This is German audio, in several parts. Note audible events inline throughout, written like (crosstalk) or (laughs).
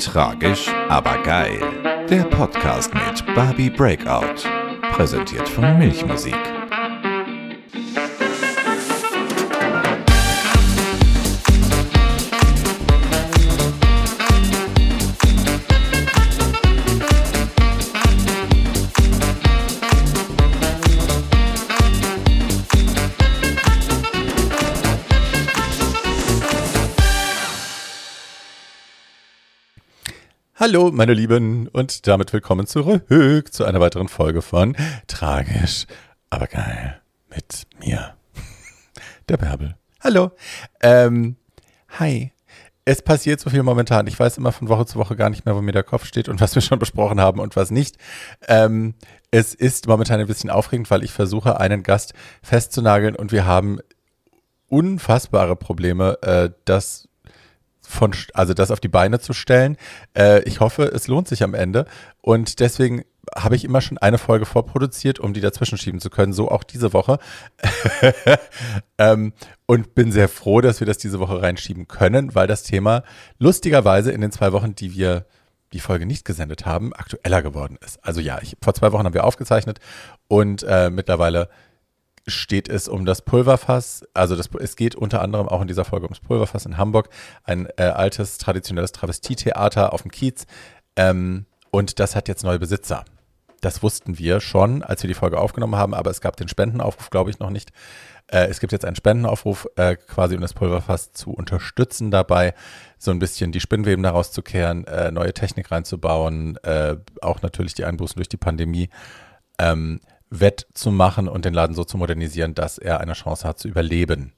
Tragisch, aber geil. Der Podcast mit Barbie Breakout. Präsentiert von Milchmusik. Hallo, meine Lieben, und damit willkommen zurück zu einer weiteren Folge von Tragisch, aber geil mit mir, (laughs) der Bärbel. Hallo. Ähm, hi. Es passiert so viel momentan. Ich weiß immer von Woche zu Woche gar nicht mehr, wo mir der Kopf steht und was wir schon besprochen haben und was nicht. Ähm, es ist momentan ein bisschen aufregend, weil ich versuche, einen Gast festzunageln und wir haben unfassbare Probleme, äh, das von, also das auf die Beine zu stellen. Äh, ich hoffe, es lohnt sich am Ende. Und deswegen habe ich immer schon eine Folge vorproduziert, um die dazwischen schieben zu können. So auch diese Woche. (laughs) ähm, und bin sehr froh, dass wir das diese Woche reinschieben können, weil das Thema lustigerweise in den zwei Wochen, die wir die Folge nicht gesendet haben, aktueller geworden ist. Also ja, ich, vor zwei Wochen haben wir aufgezeichnet und äh, mittlerweile steht es um das Pulverfass. Also das, es geht unter anderem auch in dieser Folge ums Pulverfass in Hamburg, ein äh, altes, traditionelles Travestietheater auf dem Kiez. Ähm, und das hat jetzt neue Besitzer. Das wussten wir schon, als wir die Folge aufgenommen haben, aber es gab den Spendenaufruf, glaube ich, noch nicht. Äh, es gibt jetzt einen Spendenaufruf, äh, quasi um das Pulverfass zu unterstützen dabei, so ein bisschen die Spinnweben daraus zu kehren, äh, neue Technik reinzubauen, äh, auch natürlich die Einbußen durch die Pandemie. Ähm, wettzumachen und den Laden so zu modernisieren, dass er eine Chance hat zu überleben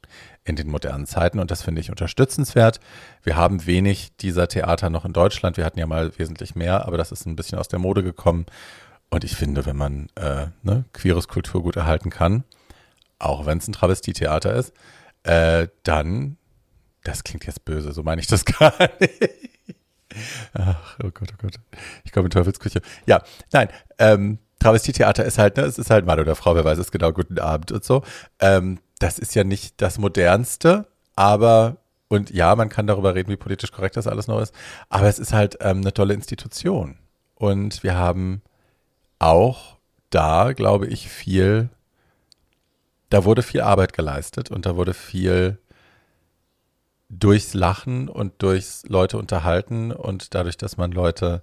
in den modernen Zeiten. Und das finde ich unterstützenswert. Wir haben wenig dieser Theater noch in Deutschland. Wir hatten ja mal wesentlich mehr, aber das ist ein bisschen aus der Mode gekommen. Und ich finde, wenn man äh, ne, queeres Kulturgut erhalten kann, auch wenn es ein Travestietheater ist, äh, dann, das klingt jetzt böse, so meine ich das (laughs) gar nicht. Ach, oh Gott, oh Gott. Ich komme in Teufelsküche. Ja, nein, ähm, Travestietheater ist halt, ne, es ist halt Mann oder Frau, wer weiß es genau, guten Abend und so. Ähm, das ist ja nicht das Modernste, aber, und ja, man kann darüber reden, wie politisch korrekt das alles noch ist, aber es ist halt ähm, eine tolle Institution. Und wir haben auch da, glaube ich, viel, da wurde viel Arbeit geleistet und da wurde viel durchs Lachen und durchs Leute unterhalten und dadurch, dass man Leute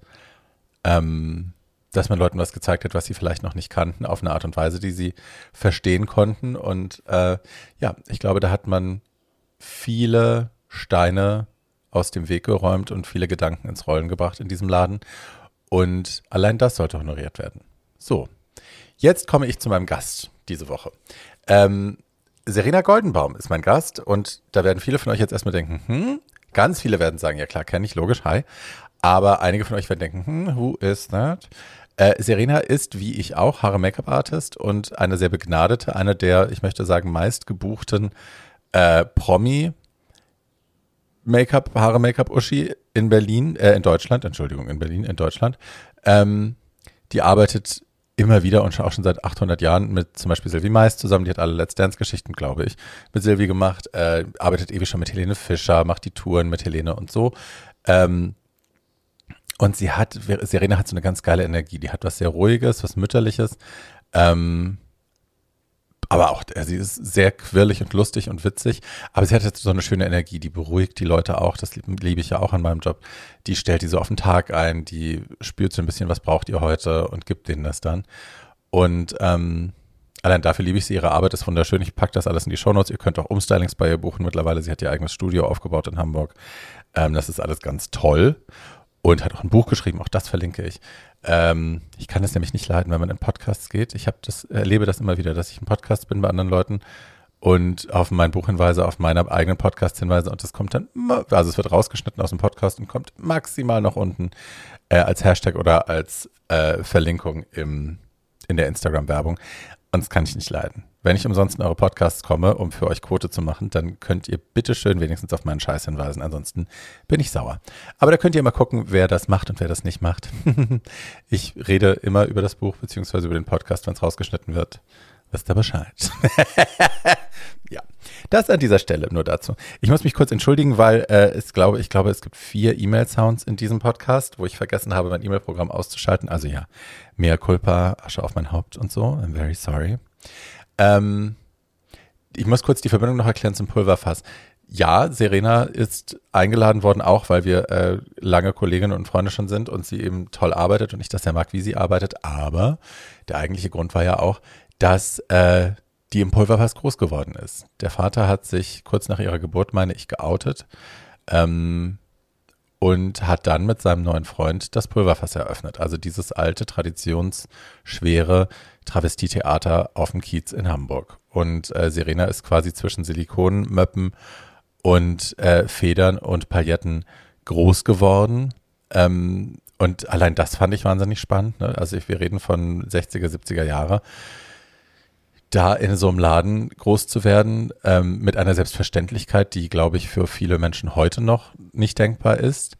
ähm, dass man Leuten was gezeigt hat, was sie vielleicht noch nicht kannten, auf eine Art und Weise, die sie verstehen konnten. Und äh, ja, ich glaube, da hat man viele Steine aus dem Weg geräumt und viele Gedanken ins Rollen gebracht in diesem Laden. Und allein das sollte honoriert werden. So, jetzt komme ich zu meinem Gast diese Woche. Ähm, Serena Goldenbaum ist mein Gast und da werden viele von euch jetzt erstmal denken, hm, ganz viele werden sagen, ja klar, kenne ich, logisch, hi. Aber einige von euch werden denken, hm, who is that? Äh, Serena ist, wie ich auch, Haare-Make-up-Artist und eine sehr begnadete, eine der, ich möchte sagen, meistgebuchten äh, Promi- Make-up, Haare-Make-up-Uschi in Berlin, äh, in Deutschland, Entschuldigung, in Berlin, in Deutschland. Ähm, die arbeitet immer wieder und auch schon seit 800 Jahren mit zum Beispiel Sylvie Mais zusammen. Die hat alle Let's Dance-Geschichten, glaube ich, mit Sylvie gemacht. Äh, arbeitet ewig schon mit Helene Fischer, macht die Touren mit Helene und so. Ähm, und sie hat, Serena hat so eine ganz geile Energie. Die hat was sehr Ruhiges, was Mütterliches. Ähm, aber auch, sie ist sehr quirlig und lustig und witzig. Aber sie hat so eine schöne Energie, die beruhigt die Leute auch. Das liebe ich ja auch an meinem Job. Die stellt die so auf den Tag ein, die spürt so ein bisschen, was braucht ihr heute und gibt denen das dann. Und ähm, allein dafür liebe ich sie. Ihre Arbeit ist wunderschön. Ich packe das alles in die Shownotes. Ihr könnt auch Umstylings bei ihr buchen mittlerweile. Sie hat ihr eigenes Studio aufgebaut in Hamburg. Ähm, das ist alles ganz toll und hat auch ein Buch geschrieben, auch das verlinke ich. Ähm, ich kann es nämlich nicht leiden, wenn man in Podcasts geht. Ich das, erlebe das immer wieder, dass ich in Podcasts bin bei anderen Leuten und auf mein Buch hinweise, auf meiner eigenen Podcast hinweise und das kommt dann, also es wird rausgeschnitten aus dem Podcast und kommt maximal noch unten äh, als Hashtag oder als äh, Verlinkung im, in der Instagram-Werbung. Und das kann ich nicht leiden. Wenn ich umsonst in eure Podcasts komme, um für euch Quote zu machen, dann könnt ihr bitte schön wenigstens auf meinen Scheiß hinweisen. Ansonsten bin ich sauer. Aber da könnt ihr mal gucken, wer das macht und wer das nicht macht. (laughs) ich rede immer über das Buch beziehungsweise über den Podcast, wenn es rausgeschnitten wird. Wisst ihr Bescheid. (laughs) ja. Das an dieser Stelle nur dazu. Ich muss mich kurz entschuldigen, weil äh, es glaube, ich glaube, es gibt vier E-Mail-Sounds in diesem Podcast, wo ich vergessen habe, mein E-Mail-Programm auszuschalten. Also ja, mehr Culpa, Asche auf mein Haupt und so. I'm very sorry. Ähm, ich muss kurz die Verbindung noch erklären zum Pulverfass. Ja, Serena ist eingeladen worden, auch weil wir äh, lange Kolleginnen und Freunde schon sind und sie eben toll arbeitet und ich das sehr mag, wie sie arbeitet. Aber der eigentliche Grund war ja auch, dass äh, die im Pulverfass groß geworden ist. Der Vater hat sich kurz nach ihrer Geburt, meine ich, geoutet ähm, und hat dann mit seinem neuen Freund das Pulverfass eröffnet. Also dieses alte, traditionsschwere Travestietheater auf dem Kiez in Hamburg. Und äh, Serena ist quasi zwischen Silikonmöppen und äh, Federn und Pailletten groß geworden. Ähm, und allein das fand ich wahnsinnig spannend. Ne? Also wir reden von 60er, 70er Jahre da in so einem Laden groß zu werden, ähm, mit einer Selbstverständlichkeit, die, glaube ich, für viele Menschen heute noch nicht denkbar ist,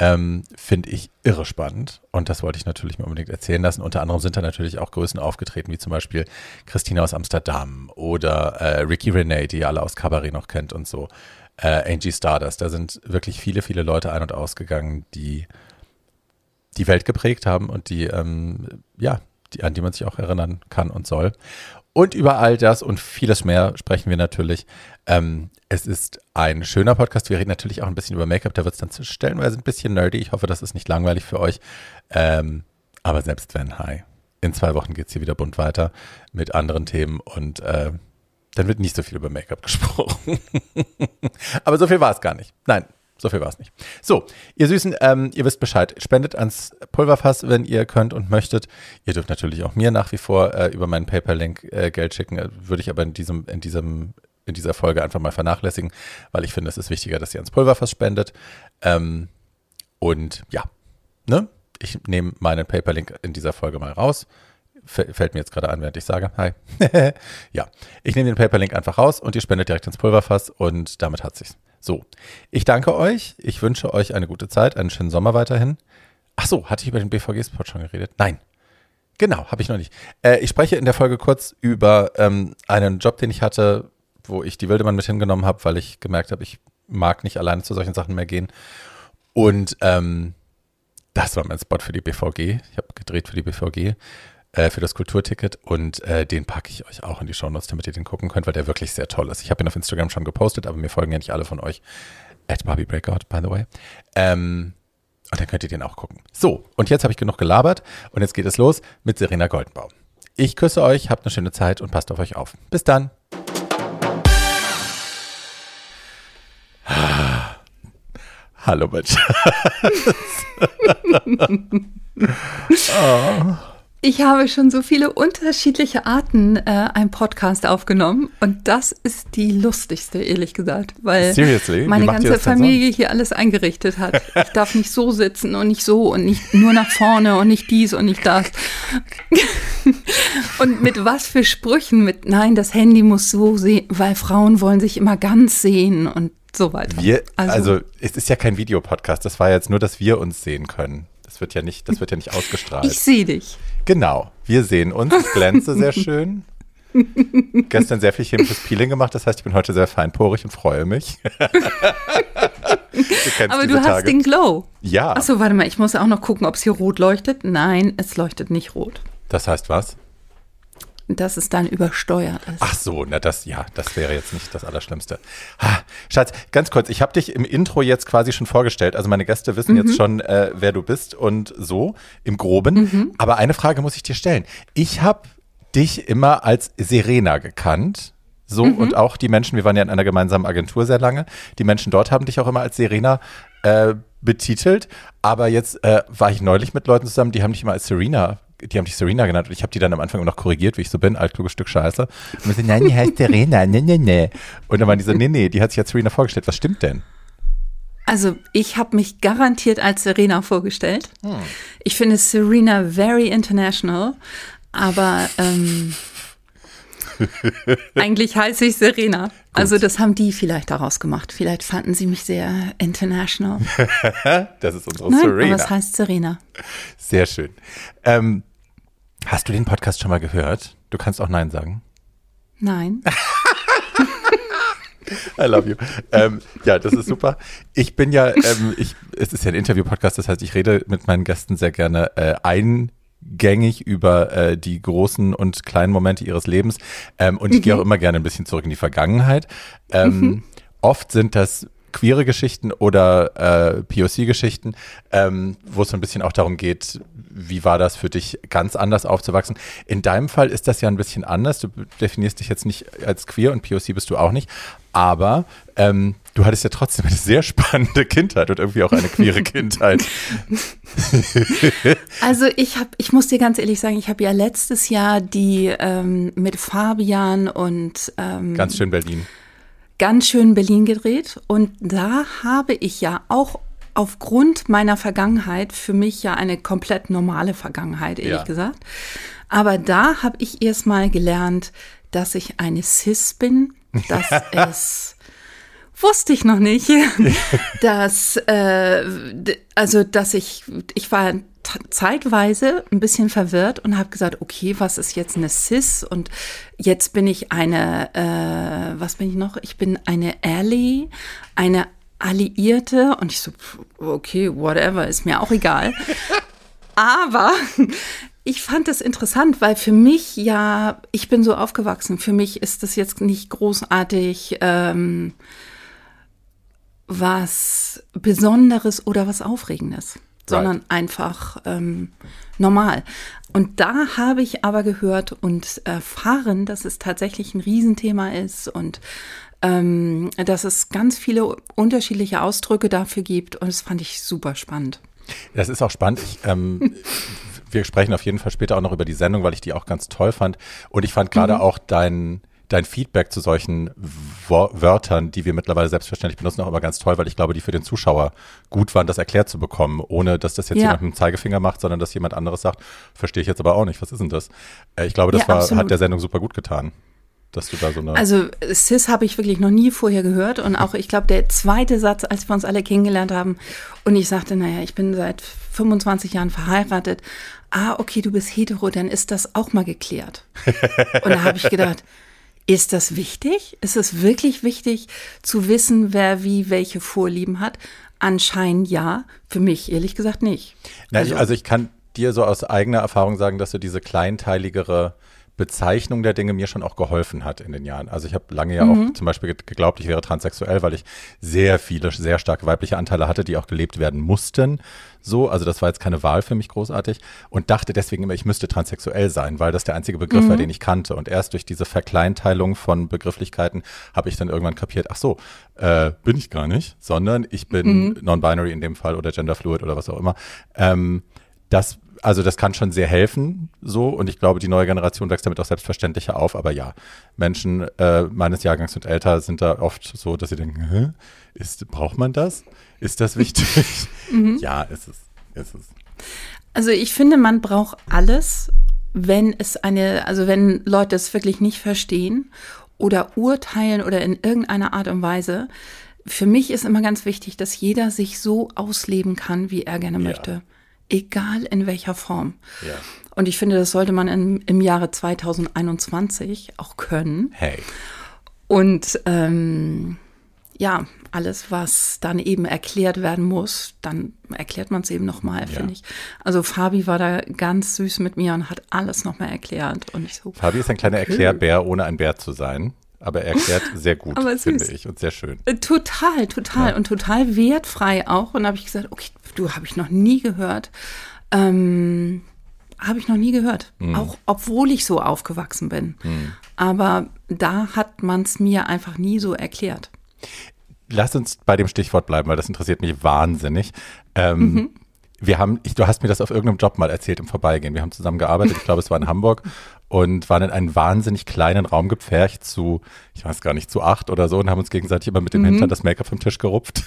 ähm, finde ich irre spannend. Und das wollte ich natürlich mir unbedingt erzählen lassen. Unter anderem sind da natürlich auch Größen aufgetreten, wie zum Beispiel Christina aus Amsterdam oder äh, Ricky Renee, die ihr alle aus Cabaret noch kennt und so. Äh, Angie Stardust. Da sind wirklich viele, viele Leute ein- und ausgegangen, die die Welt geprägt haben und die, ähm, ja, die, an die man sich auch erinnern kann und soll. Und über all das und vieles mehr sprechen wir natürlich. Ähm, es ist ein schöner Podcast. Wir reden natürlich auch ein bisschen über Make-up. Da wird es dann stellenweise ein bisschen nerdy. Ich hoffe, das ist nicht langweilig für euch. Ähm, aber selbst wenn, hi. In zwei Wochen geht es hier wieder bunt weiter mit anderen Themen und äh, dann wird nicht so viel über Make-up (laughs) gesprochen. aber so viel war es gar nicht. Nein, so viel war es nicht. So, ihr Süßen, ähm, ihr wisst Bescheid. Spendet ans Pulverfass, wenn ihr könnt und möchtet. Ihr dürft natürlich auch mir nach wie vor äh, über meinen PayPal-Link äh, Geld schicken. Äh, würde ich aber in diesem, in diesem, in dieser Folge einfach mal vernachlässigen, weil ich finde, es ist wichtiger, dass ihr ans Pulverfass spendet. Ähm, und ja, ne? Ich nehme meinen PayPal-Link in dieser Folge mal raus fällt mir jetzt gerade an, während ich sage, hi. (laughs) ja, ich nehme den PayPal-Link einfach raus und ihr spendet direkt ins Pulverfass und damit hat sich's. So, ich danke euch. Ich wünsche euch eine gute Zeit, einen schönen Sommer weiterhin. Ach so, hatte ich über den BVG-Spot schon geredet? Nein. Genau, habe ich noch nicht. Äh, ich spreche in der Folge kurz über ähm, einen Job, den ich hatte, wo ich die Wildemann mit hingenommen habe, weil ich gemerkt habe, ich mag nicht alleine zu solchen Sachen mehr gehen. Und ähm, das war mein Spot für die BVG. Ich habe gedreht für die BVG äh, für das Kulturticket und äh, den packe ich euch auch in die Shownotes, damit ihr den gucken könnt, weil der wirklich sehr toll ist. Ich habe ihn auf Instagram schon gepostet, aber mir folgen ja nicht alle von euch. At Barbie Breakout, by the way. Ähm, und dann könnt ihr den auch gucken. So, und jetzt habe ich genug gelabert und jetzt geht es los mit Serena Goldenbaum. Ich küsse euch, habt eine schöne Zeit und passt auf euch auf. Bis dann. (laughs) Hallo, Mensch. oh. (laughs) Ich habe schon so viele unterschiedliche Arten äh, einen Podcast aufgenommen und das ist die lustigste, ehrlich gesagt, weil Seriously? meine ganze Familie hier alles eingerichtet hat. Ich (laughs) darf nicht so sitzen und nicht so und nicht nur nach vorne und nicht dies und nicht das. und mit was für Sprüchen? Mit nein, das Handy muss so sehen, weil Frauen wollen sich immer ganz sehen und so weiter. Wir, also, also es ist ja kein Videopodcast, das war jetzt nur, dass wir uns sehen können. Das wird ja nicht, das wird ja nicht ausgestrahlt. Ich sehe dich. Genau, wir sehen uns. Ich glänze sehr (laughs) schön. Gestern sehr viel chemisches Peeling gemacht, das heißt, ich bin heute sehr feinporig und freue mich. (laughs) du Aber du hast Tage. den Glow. Ja. Achso, warte mal, ich muss auch noch gucken, ob es hier rot leuchtet. Nein, es leuchtet nicht rot. Das heißt was? Dass es dann übersteuert ist. Ach so, na das, ja, das wäre jetzt nicht das Allerschlimmste. Ha, Schatz, ganz kurz, ich habe dich im Intro jetzt quasi schon vorgestellt. Also meine Gäste wissen mhm. jetzt schon, äh, wer du bist und so im Groben. Mhm. Aber eine Frage muss ich dir stellen. Ich habe dich immer als Serena gekannt. So, mhm. und auch die Menschen, wir waren ja in einer gemeinsamen Agentur sehr lange, die Menschen dort haben dich auch immer als Serena äh, betitelt. Aber jetzt äh, war ich neulich mit Leuten zusammen, die haben dich immer als Serena die haben dich Serena genannt und ich habe die dann am Anfang noch korrigiert, wie ich so bin, altkluges Stück Scheiße. Und sind, nein, die heißt Serena, nee, nee, nee. Und dann waren die so, nee, nee, die hat sich als Serena vorgestellt. Was stimmt denn? Also ich habe mich garantiert als Serena vorgestellt. Hm. Ich finde Serena very international, aber ähm, (laughs) eigentlich heiße ich Serena. Also das haben die vielleicht daraus gemacht. Vielleicht fanden sie mich sehr international. (laughs) das ist unsere Nein, Serena. Aber es heißt Serena. Sehr schön. Ähm, Hast du den Podcast schon mal gehört? Du kannst auch Nein sagen. Nein. (laughs) I love you. Ähm, ja, das ist super. Ich bin ja, ähm, ich, es ist ja ein Interview-Podcast, das heißt, ich rede mit meinen Gästen sehr gerne äh, eingängig über äh, die großen und kleinen Momente ihres Lebens. Ähm, und ich mhm. gehe auch immer gerne ein bisschen zurück in die Vergangenheit. Ähm, mhm. Oft sind das queere Geschichten oder äh, POC-Geschichten, ähm, wo es so ein bisschen auch darum geht, wie war das für dich, ganz anders aufzuwachsen. In deinem Fall ist das ja ein bisschen anders. Du definierst dich jetzt nicht als queer und POC bist du auch nicht, aber ähm, du hattest ja trotzdem eine sehr spannende Kindheit und irgendwie auch eine queere Kindheit. (laughs) also ich habe, ich muss dir ganz ehrlich sagen, ich habe ja letztes Jahr die ähm, mit Fabian und ähm, ganz schön Berlin ganz schön Berlin gedreht und da habe ich ja auch aufgrund meiner Vergangenheit, für mich ja eine komplett normale Vergangenheit, ehrlich ja. gesagt. Aber da habe ich erstmal gelernt, dass ich eine Cis bin, dass (laughs) es wusste ich noch nicht, (laughs) dass äh, also dass ich ich war zeitweise ein bisschen verwirrt und habe gesagt, okay, was ist jetzt eine Cis? Und jetzt bin ich eine, äh, was bin ich noch? Ich bin eine Ally, eine Alliierte. Und ich so, okay, whatever, ist mir auch egal. (laughs) Aber ich fand es interessant, weil für mich ja, ich bin so aufgewachsen. Für mich ist das jetzt nicht großartig. Ähm, was Besonderes oder was Aufregendes sondern right. einfach ähm, normal. Und da habe ich aber gehört und erfahren, dass es tatsächlich ein Riesenthema ist und ähm, dass es ganz viele unterschiedliche Ausdrücke dafür gibt. Und das fand ich super spannend. Das ist auch spannend. Ich, ähm, wir sprechen auf jeden Fall später auch noch über die Sendung, weil ich die auch ganz toll fand. Und ich fand gerade mhm. auch dein dein Feedback zu solchen Wörtern, die wir mittlerweile selbstverständlich benutzen, auch immer ganz toll, weil ich glaube, die für den Zuschauer gut waren, das erklärt zu bekommen, ohne dass das jetzt ja. jemand mit dem Zeigefinger macht, sondern dass jemand anderes sagt, verstehe ich jetzt aber auch nicht, was ist denn das? Äh, ich glaube, das ja, war, hat der Sendung super gut getan. Dass du da so eine also Cis habe ich wirklich noch nie vorher gehört und auch ich glaube der zweite Satz, als wir uns alle kennengelernt haben und ich sagte, naja, ich bin seit 25 Jahren verheiratet. Ah, okay, du bist hetero, dann ist das auch mal geklärt. und da habe ich gedacht, ist das wichtig? Ist es wirklich wichtig zu wissen, wer wie welche Vorlieben hat? Anscheinend ja, für mich ehrlich gesagt nicht. Na, also, also ich kann dir so aus eigener Erfahrung sagen, dass du diese kleinteiligere Bezeichnung der Dinge mir schon auch geholfen hat in den Jahren. Also ich habe lange ja mhm. auch zum Beispiel geglaubt, ich wäre transsexuell, weil ich sehr viele, sehr starke weibliche Anteile hatte, die auch gelebt werden mussten. So, also das war jetzt keine Wahl für mich großartig und dachte deswegen immer, ich müsste transsexuell sein, weil das der einzige Begriff mhm. war, den ich kannte. Und erst durch diese Verkleinteilung von Begrifflichkeiten habe ich dann irgendwann kapiert, ach so, äh, bin ich gar nicht, sondern ich bin mhm. non-binary in dem Fall oder genderfluid oder was auch immer. Ähm, das also das kann schon sehr helfen, so und ich glaube, die neue Generation wächst damit auch selbstverständlicher auf. Aber ja, Menschen äh, meines Jahrgangs und älter sind da oft so, dass sie denken, Hä? Ist, braucht man das? Ist das wichtig? (laughs) mhm. Ja, ist es, ist es. Also ich finde, man braucht alles, wenn es eine, also wenn Leute es wirklich nicht verstehen oder urteilen oder in irgendeiner Art und Weise. Für mich ist immer ganz wichtig, dass jeder sich so ausleben kann, wie er gerne ja. möchte egal in welcher Form. Ja. Und ich finde, das sollte man in, im Jahre 2021 auch können. Hey. Und ähm, ja, alles, was dann eben erklärt werden muss, dann erklärt man es eben nochmal, ja. finde ich. Also Fabi war da ganz süß mit mir und hat alles nochmal erklärt. Und ich so, Fabi ist ein kleiner okay. Erklärbär, ohne ein Bär zu sein. Aber er erklärt sehr gut, finde ich, und sehr schön. Äh, total, total. Ja. Und total wertfrei auch. Und da habe ich gesagt, okay, du habe ich noch nie gehört. Ähm, habe ich noch nie gehört. Mhm. Auch obwohl ich so aufgewachsen bin. Mhm. Aber da hat man es mir einfach nie so erklärt. Lass uns bei dem Stichwort bleiben, weil das interessiert mich wahnsinnig. Ähm, mhm. Wir haben, ich, du hast mir das auf irgendeinem Job mal erzählt im Vorbeigehen. Wir haben zusammen gearbeitet, ich glaube, es war in Hamburg und waren in einen wahnsinnig kleinen Raum gepfercht zu, ich weiß gar nicht, zu acht oder so und haben uns gegenseitig immer mit dem mhm. Hintern das Make-up vom Tisch gerupft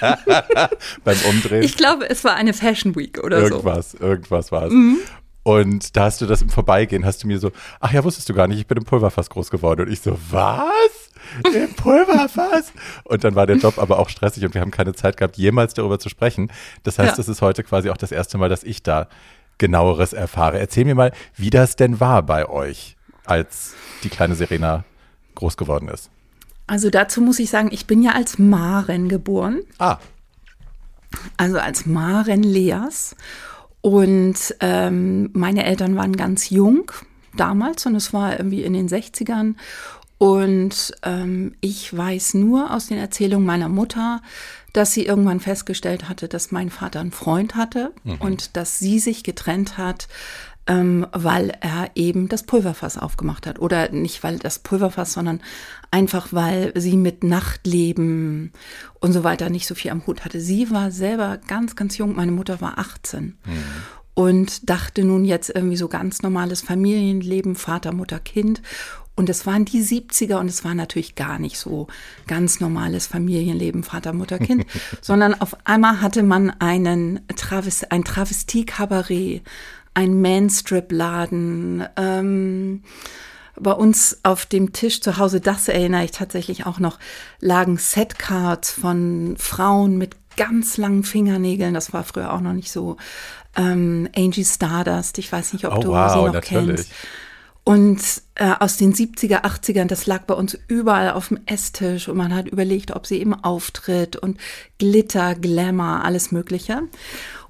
(laughs) beim Umdrehen. Ich glaube, es war eine Fashion Week oder irgendwas, so. Irgendwas, irgendwas war es. Mhm. Und da hast du das im Vorbeigehen, hast du mir so, ach ja, wusstest du gar nicht, ich bin im Pulverfass groß geworden. Und ich so, was? Im Pulverfass? Und dann war der Job aber auch stressig und wir haben keine Zeit gehabt, jemals darüber zu sprechen. Das heißt, es ist heute quasi auch das erste Mal, dass ich da genaueres erfahre. Erzähl mir mal, wie das denn war bei euch, als die kleine Serena groß geworden ist. Also dazu muss ich sagen, ich bin ja als Maren geboren. Ah. Also als Maren Leas. Und ähm, meine Eltern waren ganz jung damals und es war irgendwie in den 60ern. Und ähm, ich weiß nur aus den Erzählungen meiner Mutter, dass sie irgendwann festgestellt hatte, dass mein Vater einen Freund hatte mhm. und dass sie sich getrennt hat, ähm, weil er eben das Pulverfass aufgemacht hat. Oder nicht weil das Pulverfass, sondern einfach weil sie mit Nachtleben und so weiter nicht so viel am Hut hatte. Sie war selber ganz, ganz jung, meine Mutter war 18. Mhm. Und dachte nun jetzt irgendwie so ganz normales Familienleben, Vater, Mutter, Kind. Und es waren die 70er und es war natürlich gar nicht so ganz normales Familienleben, Vater, Mutter, Kind, (laughs) sondern auf einmal hatte man einen Travis, ein Travestie-Kabarett, ein Manstrip-Laden, ähm, bei uns auf dem Tisch zu Hause, das erinnere ich tatsächlich auch noch, lagen Setcards von Frauen mit ganz langen Fingernägeln. Das war früher auch noch nicht so. Ähm, Angie Stardust, ich weiß nicht, ob oh, du wow, sie noch natürlich. kennst. Und äh, aus den 70er, 80ern, das lag bei uns überall auf dem Esstisch und man hat überlegt, ob sie eben auftritt und Glitter, Glamour, alles Mögliche.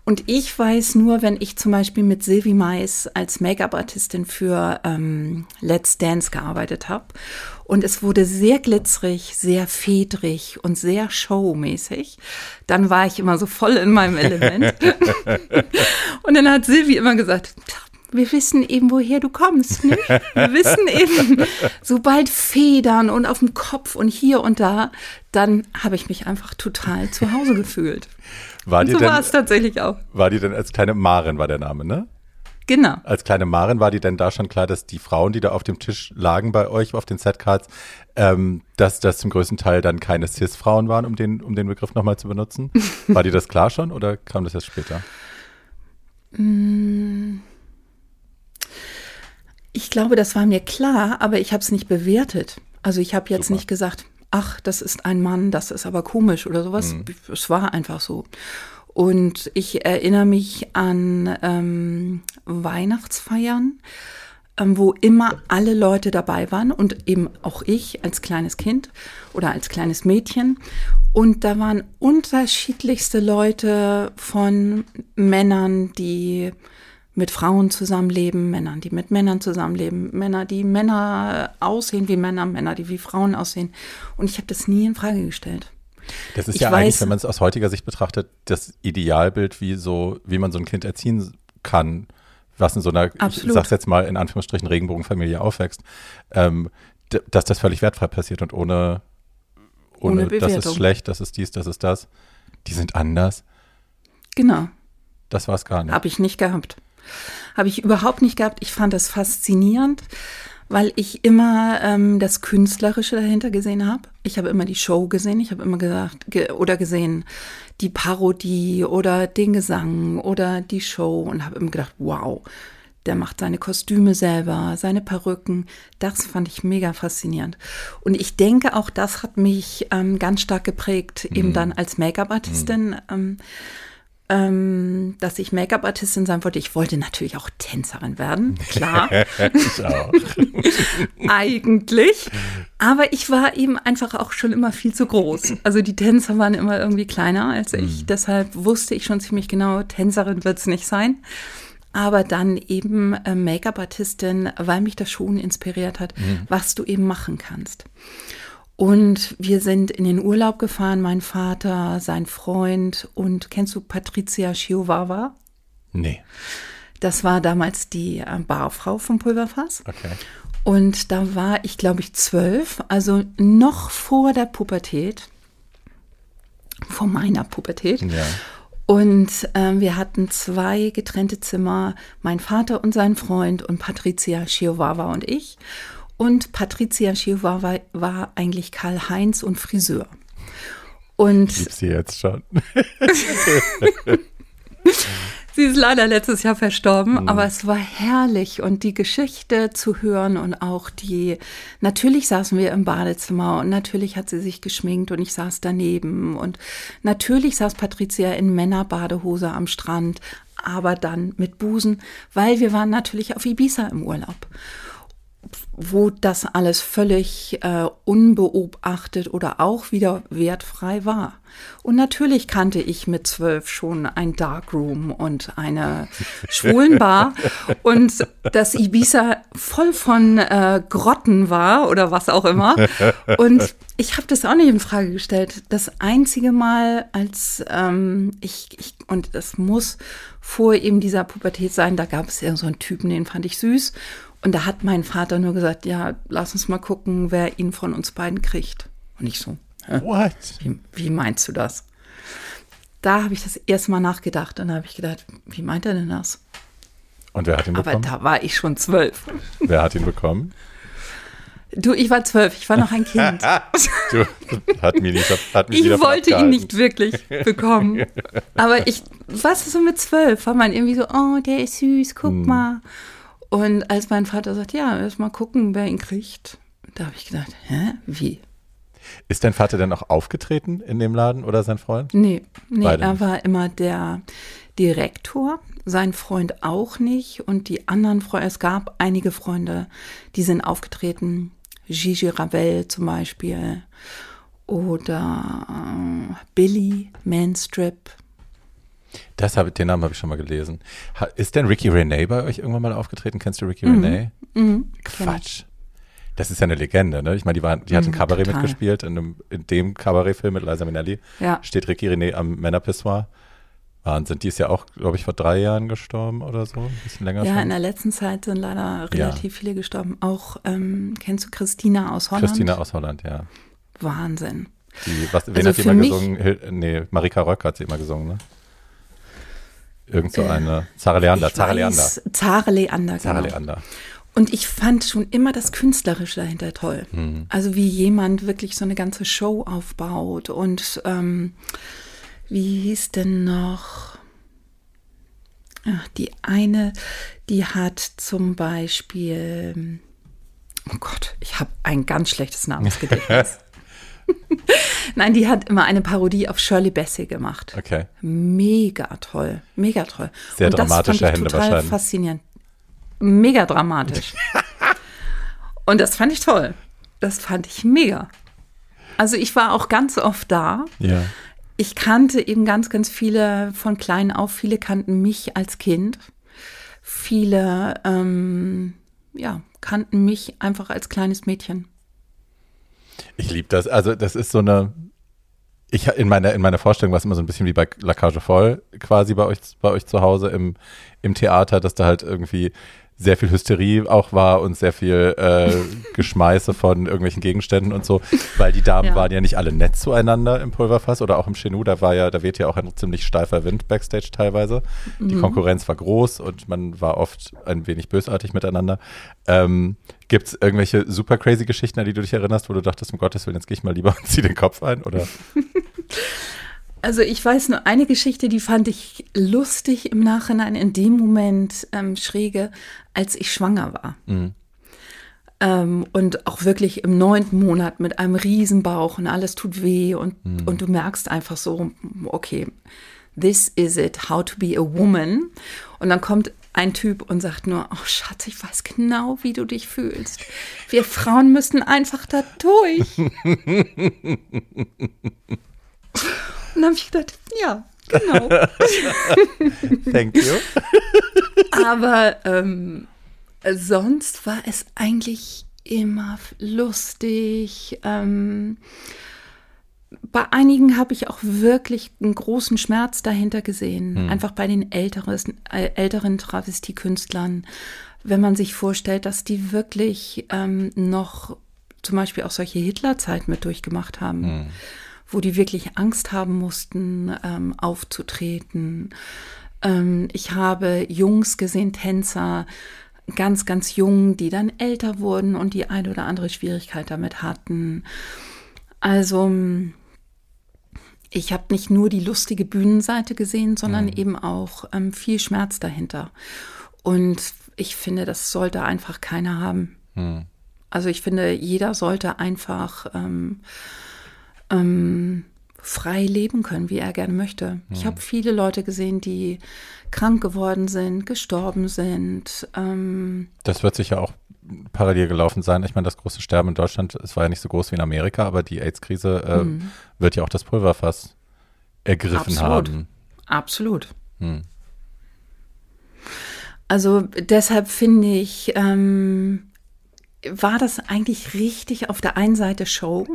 Und ich weiß nur, wenn ich zum Beispiel mit Sylvie Mais als Make-up-Artistin für ähm, Let's Dance gearbeitet habe. Und es wurde sehr glitzerig, sehr fedrig und sehr showmäßig. Dann war ich immer so voll in meinem Element. (laughs) und dann hat Sylvie immer gesagt, wir wissen eben, woher du kommst. Nicht? Wir (laughs) wissen eben, sobald Federn und auf dem Kopf und hier und da, dann habe ich mich einfach total zu Hause gefühlt. War und so war es tatsächlich auch. War die denn als kleine Maren war der Name, ne? Genau. Als kleine Maren war die denn da schon klar, dass die Frauen, die da auf dem Tisch lagen bei euch auf den Setcards, ähm, dass das zum größten Teil dann keine Cis-Frauen waren, um den, um den Begriff nochmal zu benutzen? (laughs) War dir das klar schon oder kam das erst später? Mm. Ich glaube, das war mir klar, aber ich habe es nicht bewertet. Also ich habe jetzt Super. nicht gesagt, ach, das ist ein Mann, das ist aber komisch oder sowas. Mhm. Es war einfach so. Und ich erinnere mich an ähm, Weihnachtsfeiern, ähm, wo immer alle Leute dabei waren und eben auch ich als kleines Kind oder als kleines Mädchen. Und da waren unterschiedlichste Leute von Männern, die mit Frauen zusammenleben, Männern, die mit Männern zusammenleben, Männer, die Männer aussehen wie Männer, Männer, die wie Frauen aussehen. Und ich habe das nie in Frage gestellt. Das ist Ich ja weiß- eigentlich, wenn man es aus heutiger Sicht betrachtet, das Idealbild, wie so, wie man so ein Kind erziehen kann, was in so einer, ich Absolut. sag's jetzt mal in Anführungsstrichen, Regenbogenfamilie aufwächst, ähm, dass das völlig wertfrei passiert und ohne, ohne, Ohne das ist schlecht, das ist dies, das ist das. Die sind anders. Genau. Das war's gar nicht. Habe ich nicht gehabt. Habe ich überhaupt nicht gehabt. Ich fand das faszinierend, weil ich immer ähm, das Künstlerische dahinter gesehen habe. Ich habe immer die Show gesehen. Ich habe immer gesagt ge oder gesehen die Parodie oder den Gesang oder die Show und habe immer gedacht, wow, der macht seine Kostüme selber, seine Perücken. Das fand ich mega faszinierend. Und ich denke, auch das hat mich ähm, ganz stark geprägt, eben dann als Make-up-Artistin. Ähm, ähm, dass ich Make-up-Artistin sein wollte. Ich wollte natürlich auch Tänzerin werden, klar, (laughs) (laughs) eigentlich. Aber ich war eben einfach auch schon immer viel zu groß. Also die Tänzer waren immer irgendwie kleiner als ich. Deshalb wusste ich schon ziemlich genau, Tänzerin wird es nicht sein. Aber dann eben äh, Make-up-Artistin, weil mich das schon inspiriert hat, was du eben machen kannst. Und wir sind in den Urlaub gefahren, mein Vater, sein Freund und kennst du Patricia Chihuahua? Nee. Das war damals die äh, Barfrau vom Pulverfass. Okay. Und da war ich, glaube ich, zwölf, also noch vor der Pubertät, vor meiner Pubertät. Ja. Und ähm, wir hatten zwei getrennte Zimmer, mein Vater und sein Freund und Patricia Chihuahua und ich. Und Patricia Chihuahua war eigentlich Karl-Heinz und Friseur. Und Lieb sie jetzt schon. (laughs) Sie ist leider letztes Jahr verstorben, aber es war herrlich und die Geschichte zu hören und auch die, natürlich saßen wir im Badezimmer und natürlich hat sie sich geschminkt und ich saß daneben und natürlich saß Patricia in Männerbadehose am Strand, aber dann mit Busen, weil wir waren natürlich auf Ibiza im Urlaub. Wo das alles völlig äh, unbeobachtet oder auch wieder wertfrei war. Und natürlich kannte ich mit zwölf schon ein Darkroom und eine (laughs) Schwulenbar und dass Ibiza voll von äh, Grotten war oder was auch immer. Und ich habe das auch nicht in Frage gestellt. Das einzige Mal, als ähm, ich, ich, und das muss vor eben dieser Pubertät sein, da gab es ja so einen Typen, den fand ich süß. Und da hat mein Vater nur gesagt, ja, lass uns mal gucken, wer ihn von uns beiden kriegt. Und ich so? What? Wie, wie meinst du das? Da habe ich das erste Mal nachgedacht und da habe ich gedacht, wie meint er denn das? Und wer hat ihn Aber bekommen? da war ich schon zwölf. Wer hat ihn bekommen? Du, ich war zwölf, ich war noch ein Kind. (laughs) Du, hat mich, nicht, hat mich Ich wollte ihn nicht wirklich bekommen. (laughs) Aber ich, was ist so mit zwölf? War man irgendwie so, oh, der ist süß, guck Hm. mal. Und als mein Vater sagt, ja, erst mal gucken, wer ihn kriegt, da habe ich gedacht, hä, wie? Ist dein Vater denn auch aufgetreten in dem Laden oder sein Freund? Nee, nee, Beide er nicht. war immer der Direktor, sein Freund auch nicht und die anderen Freunde, es gab einige Freunde, die sind aufgetreten, Gigi Ravel zum Beispiel oder äh, Billy Manstrip. Das habe, den Namen habe ich schon mal gelesen. Ha, ist denn Ricky Renee bei euch irgendwann mal aufgetreten? Kennst du Ricky Renee? Mhm, Quatsch. Das ist ja eine Legende, ne? Ich meine, die, war, die hat ein Mhm, Kabarett total. mitgespielt. In, einem, in dem Kabarettfilm mit Liza Minnelli Ja. steht Ricky Renee am Männerpissoir. Wahnsinn. Die ist ja auch, glaube ich, vor drei Jahren gestorben oder so. Ein bisschen länger Ja, in schon. der letzten Zeit sind leider relativ viele gestorben. Auch, ähm, kennst du Christina aus Holland? Christina aus Holland, ja. Wahnsinn. Die, was, wen Also hat für immer gesungen? Nee, Marika Röck hat sie immer gesungen, ne? Irgend so Äh, eine. Sarah Leander, Sarah Leander. Zara Leander, genau. Leander. Und ich fand schon immer das Künstlerische dahinter toll. Mhm. Also wie jemand wirklich so eine ganze Show aufbaut. Und ähm, wie hieß denn noch? Ach, die eine, die hat zum Beispiel, oh Gott, ich habe ein ganz schlechtes (laughs) Namensgedächtnis. (laughs) Nein, die hat immer eine Parodie auf Shirley Bassey gemacht. Okay. Mega toll, mega toll. Sehr Und das dramatische fand ich Hände total wahrscheinlich. faszinierend. Mega dramatisch. (laughs) Und das fand ich toll. Das fand ich mega. Also ich war auch ganz oft da. Ja. Ich kannte eben ganz, ganz viele von klein auf. Viele kannten mich als Kind. Viele, ähm, ja, kannten mich einfach als kleines Mädchen. Ich liebe das. Also, das ist so eine. Ich in meiner, in meiner Vorstellung war es immer so ein bisschen wie bei La Cage Voll quasi bei euch, bei euch zu Hause im, im Theater, dass da halt irgendwie sehr viel Hysterie auch war und sehr viel äh, (laughs) Geschmeiße von irgendwelchen Gegenständen und so, weil die Damen Ja. waren ja nicht alle nett zueinander im Pulverfass oder auch im Chenou, da war ja, da weht ja auch ein ziemlich steifer Wind backstage teilweise. Die Konkurrenz war groß und man war oft ein wenig bösartig miteinander. Ähm, Gibt es irgendwelche super crazy Geschichten, an die du dich erinnerst, wo du dachtest, um Gottes Willen, jetzt gehe ich mal lieber (laughs) und zieh den Kopf ein? Oder? (laughs) Also ich weiß nur eine Geschichte, die fand ich lustig im Nachhinein, in dem Moment ähm, schräge, als ich schwanger war. Ähm, und auch wirklich im neunten Monat mit einem Riesenbauch und alles tut weh und, und du merkst einfach so, okay, this is it, how to be a woman. Und dann kommt ein Typ und sagt nur, oh Schatz, ich weiß genau, wie du dich fühlst. Wir Frauen müssen einfach da durch. (laughs) Und dann habe ich gedacht, ja, genau. (laughs) Thank you. Aber ähm, sonst war es eigentlich immer lustig. Ähm, bei einigen habe ich auch wirklich einen großen Schmerz dahinter gesehen. Einfach bei den älteren, äh, älteren Travestiekünstlern. Wenn man sich vorstellt, dass die wirklich ähm, noch zum Beispiel auch solche Hitlerzeit mit durchgemacht haben, wo die wirklich Angst haben mussten, ähm, aufzutreten. Ähm, ich habe Jungs gesehen, Tänzer, ganz, ganz jung, die dann älter wurden und die eine oder andere Schwierigkeit damit hatten. Also ich habe nicht nur die lustige Bühnenseite gesehen, sondern eben auch ähm, viel Schmerz dahinter. Und ich finde, das sollte einfach keiner haben. Also ich finde, jeder sollte einfach ähm, ähm, frei leben können, wie er gerne möchte. Ich habe viele Leute gesehen, die krank geworden sind, gestorben sind. Ähm, Das wird sich ja auch parallel gelaufen sein. Ich meine, das große Sterben in Deutschland, es war ja nicht so groß wie in Amerika, aber die AIDS-Krise äh, mhm. wird ja auch das Pulverfass ergriffen Absolut. haben. Absolut. Hm. Also deshalb finde ich, ähm, war das eigentlich richtig auf der einen Seite Show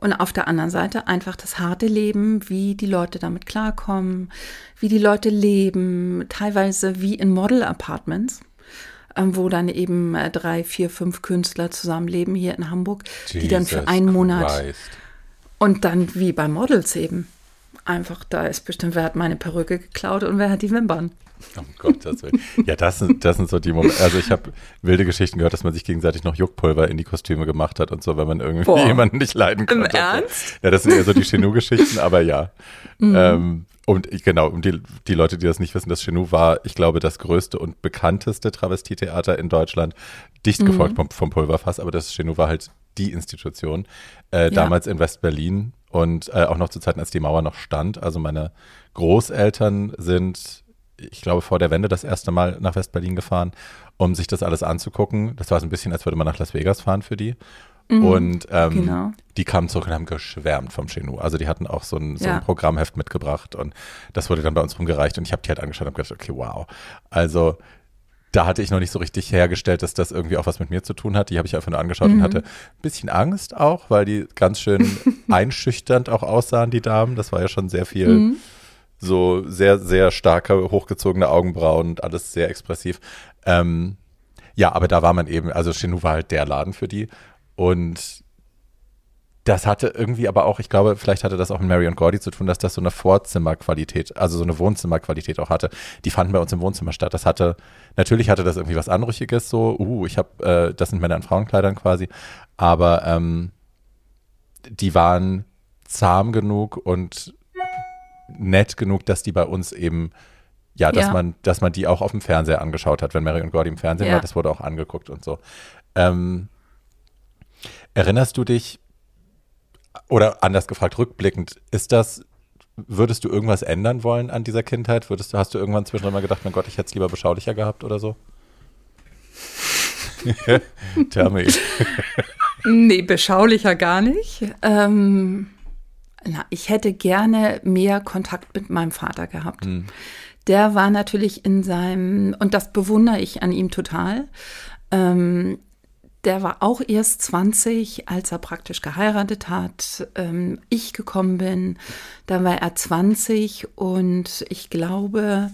und auf der anderen Seite einfach das harte Leben, wie die Leute damit klarkommen, wie die Leute leben, teilweise wie in Model-Apartments ähm, wo dann eben äh, drei, vier, fünf Künstler zusammenleben hier in Hamburg, Jesus die dann für einen Monat Christ. und dann wie bei Models eben. Einfach, da ist bestimmt, wer hat meine Perücke geklaut und wer hat die Wimpern. Oh Gott, das will. Ja, das sind, das sind so die Momente. Also ich habe wilde Geschichten gehört, dass man sich gegenseitig noch Juckpulver in die Kostüme gemacht hat und so, wenn man irgendwie Boah. jemanden nicht leiden konnte. Im Ernst? Ja, das sind eher so die Chenou-Geschichten, (laughs) aber ja. Mhm. Ähm, und genau, um die, die Leute, die das nicht wissen, das Chenou war, ich glaube, das größte und bekannteste Travestietheater in Deutschland, dicht gefolgt mhm. vom, vom Pulverfass, aber das Chenou war halt die Institution. Äh, ja. Damals in West-Berlin und äh, auch noch zu Zeiten, als die Mauer noch stand. Also meine Großeltern sind ich glaube, vor der Wende das erste Mal nach West-Berlin gefahren, um sich das alles anzugucken. Das war so ein bisschen, als würde man nach Las Vegas fahren für die. Mhm, und ähm, genau. die kamen zurück und haben geschwärmt vom Chenou. Also die hatten auch so ein, so ja. ein Programmheft mitgebracht und das wurde dann bei uns rumgereicht und ich habe die halt angeschaut und gedacht, okay, wow. Also da hatte ich noch nicht so richtig hergestellt, dass das irgendwie auch was mit mir zu tun hat. Die habe ich einfach nur angeschaut mhm. und hatte ein bisschen Angst auch, weil die ganz schön (laughs) einschüchternd auch aussahen, die Damen. Das war ja schon sehr viel mhm so sehr, sehr starke, hochgezogene Augenbrauen und alles sehr expressiv. Ähm, ja, aber da war man eben, also Chenou war halt der Laden für die. Und das hatte irgendwie aber auch, ich glaube, vielleicht hatte das auch mit Mary und Gordy zu tun, dass das so eine Vorzimmerqualität, also so eine Wohnzimmerqualität auch hatte. Die fanden bei uns im Wohnzimmer statt. Das hatte, natürlich hatte das irgendwie was Anrüchiges, so, uh, ich habe, äh, das sind Männer in Frauenkleidern quasi, aber ähm, die waren zahm genug und nett genug, dass die bei uns eben, ja, dass ja. man, dass man die auch auf dem Fernseher angeschaut hat, wenn Mary und Gordy im Fernsehen ja. war, das wurde auch angeguckt und so. Ähm, erinnerst du dich, oder anders gefragt, rückblickend, ist das, würdest du irgendwas ändern wollen an dieser Kindheit? Würdest du, hast du irgendwann zwischendurch mal gedacht, mein Gott, ich hätte es lieber beschaulicher gehabt oder so? (laughs) Tell me. nee, beschaulicher gar nicht. Ähm, na, ich hätte gerne mehr Kontakt mit meinem Vater gehabt. Mhm. Der war natürlich in seinem, und das bewundere ich an ihm total, ähm, der war auch erst 20, als er praktisch geheiratet hat. Ähm, ich gekommen bin, da war er 20 und ich glaube,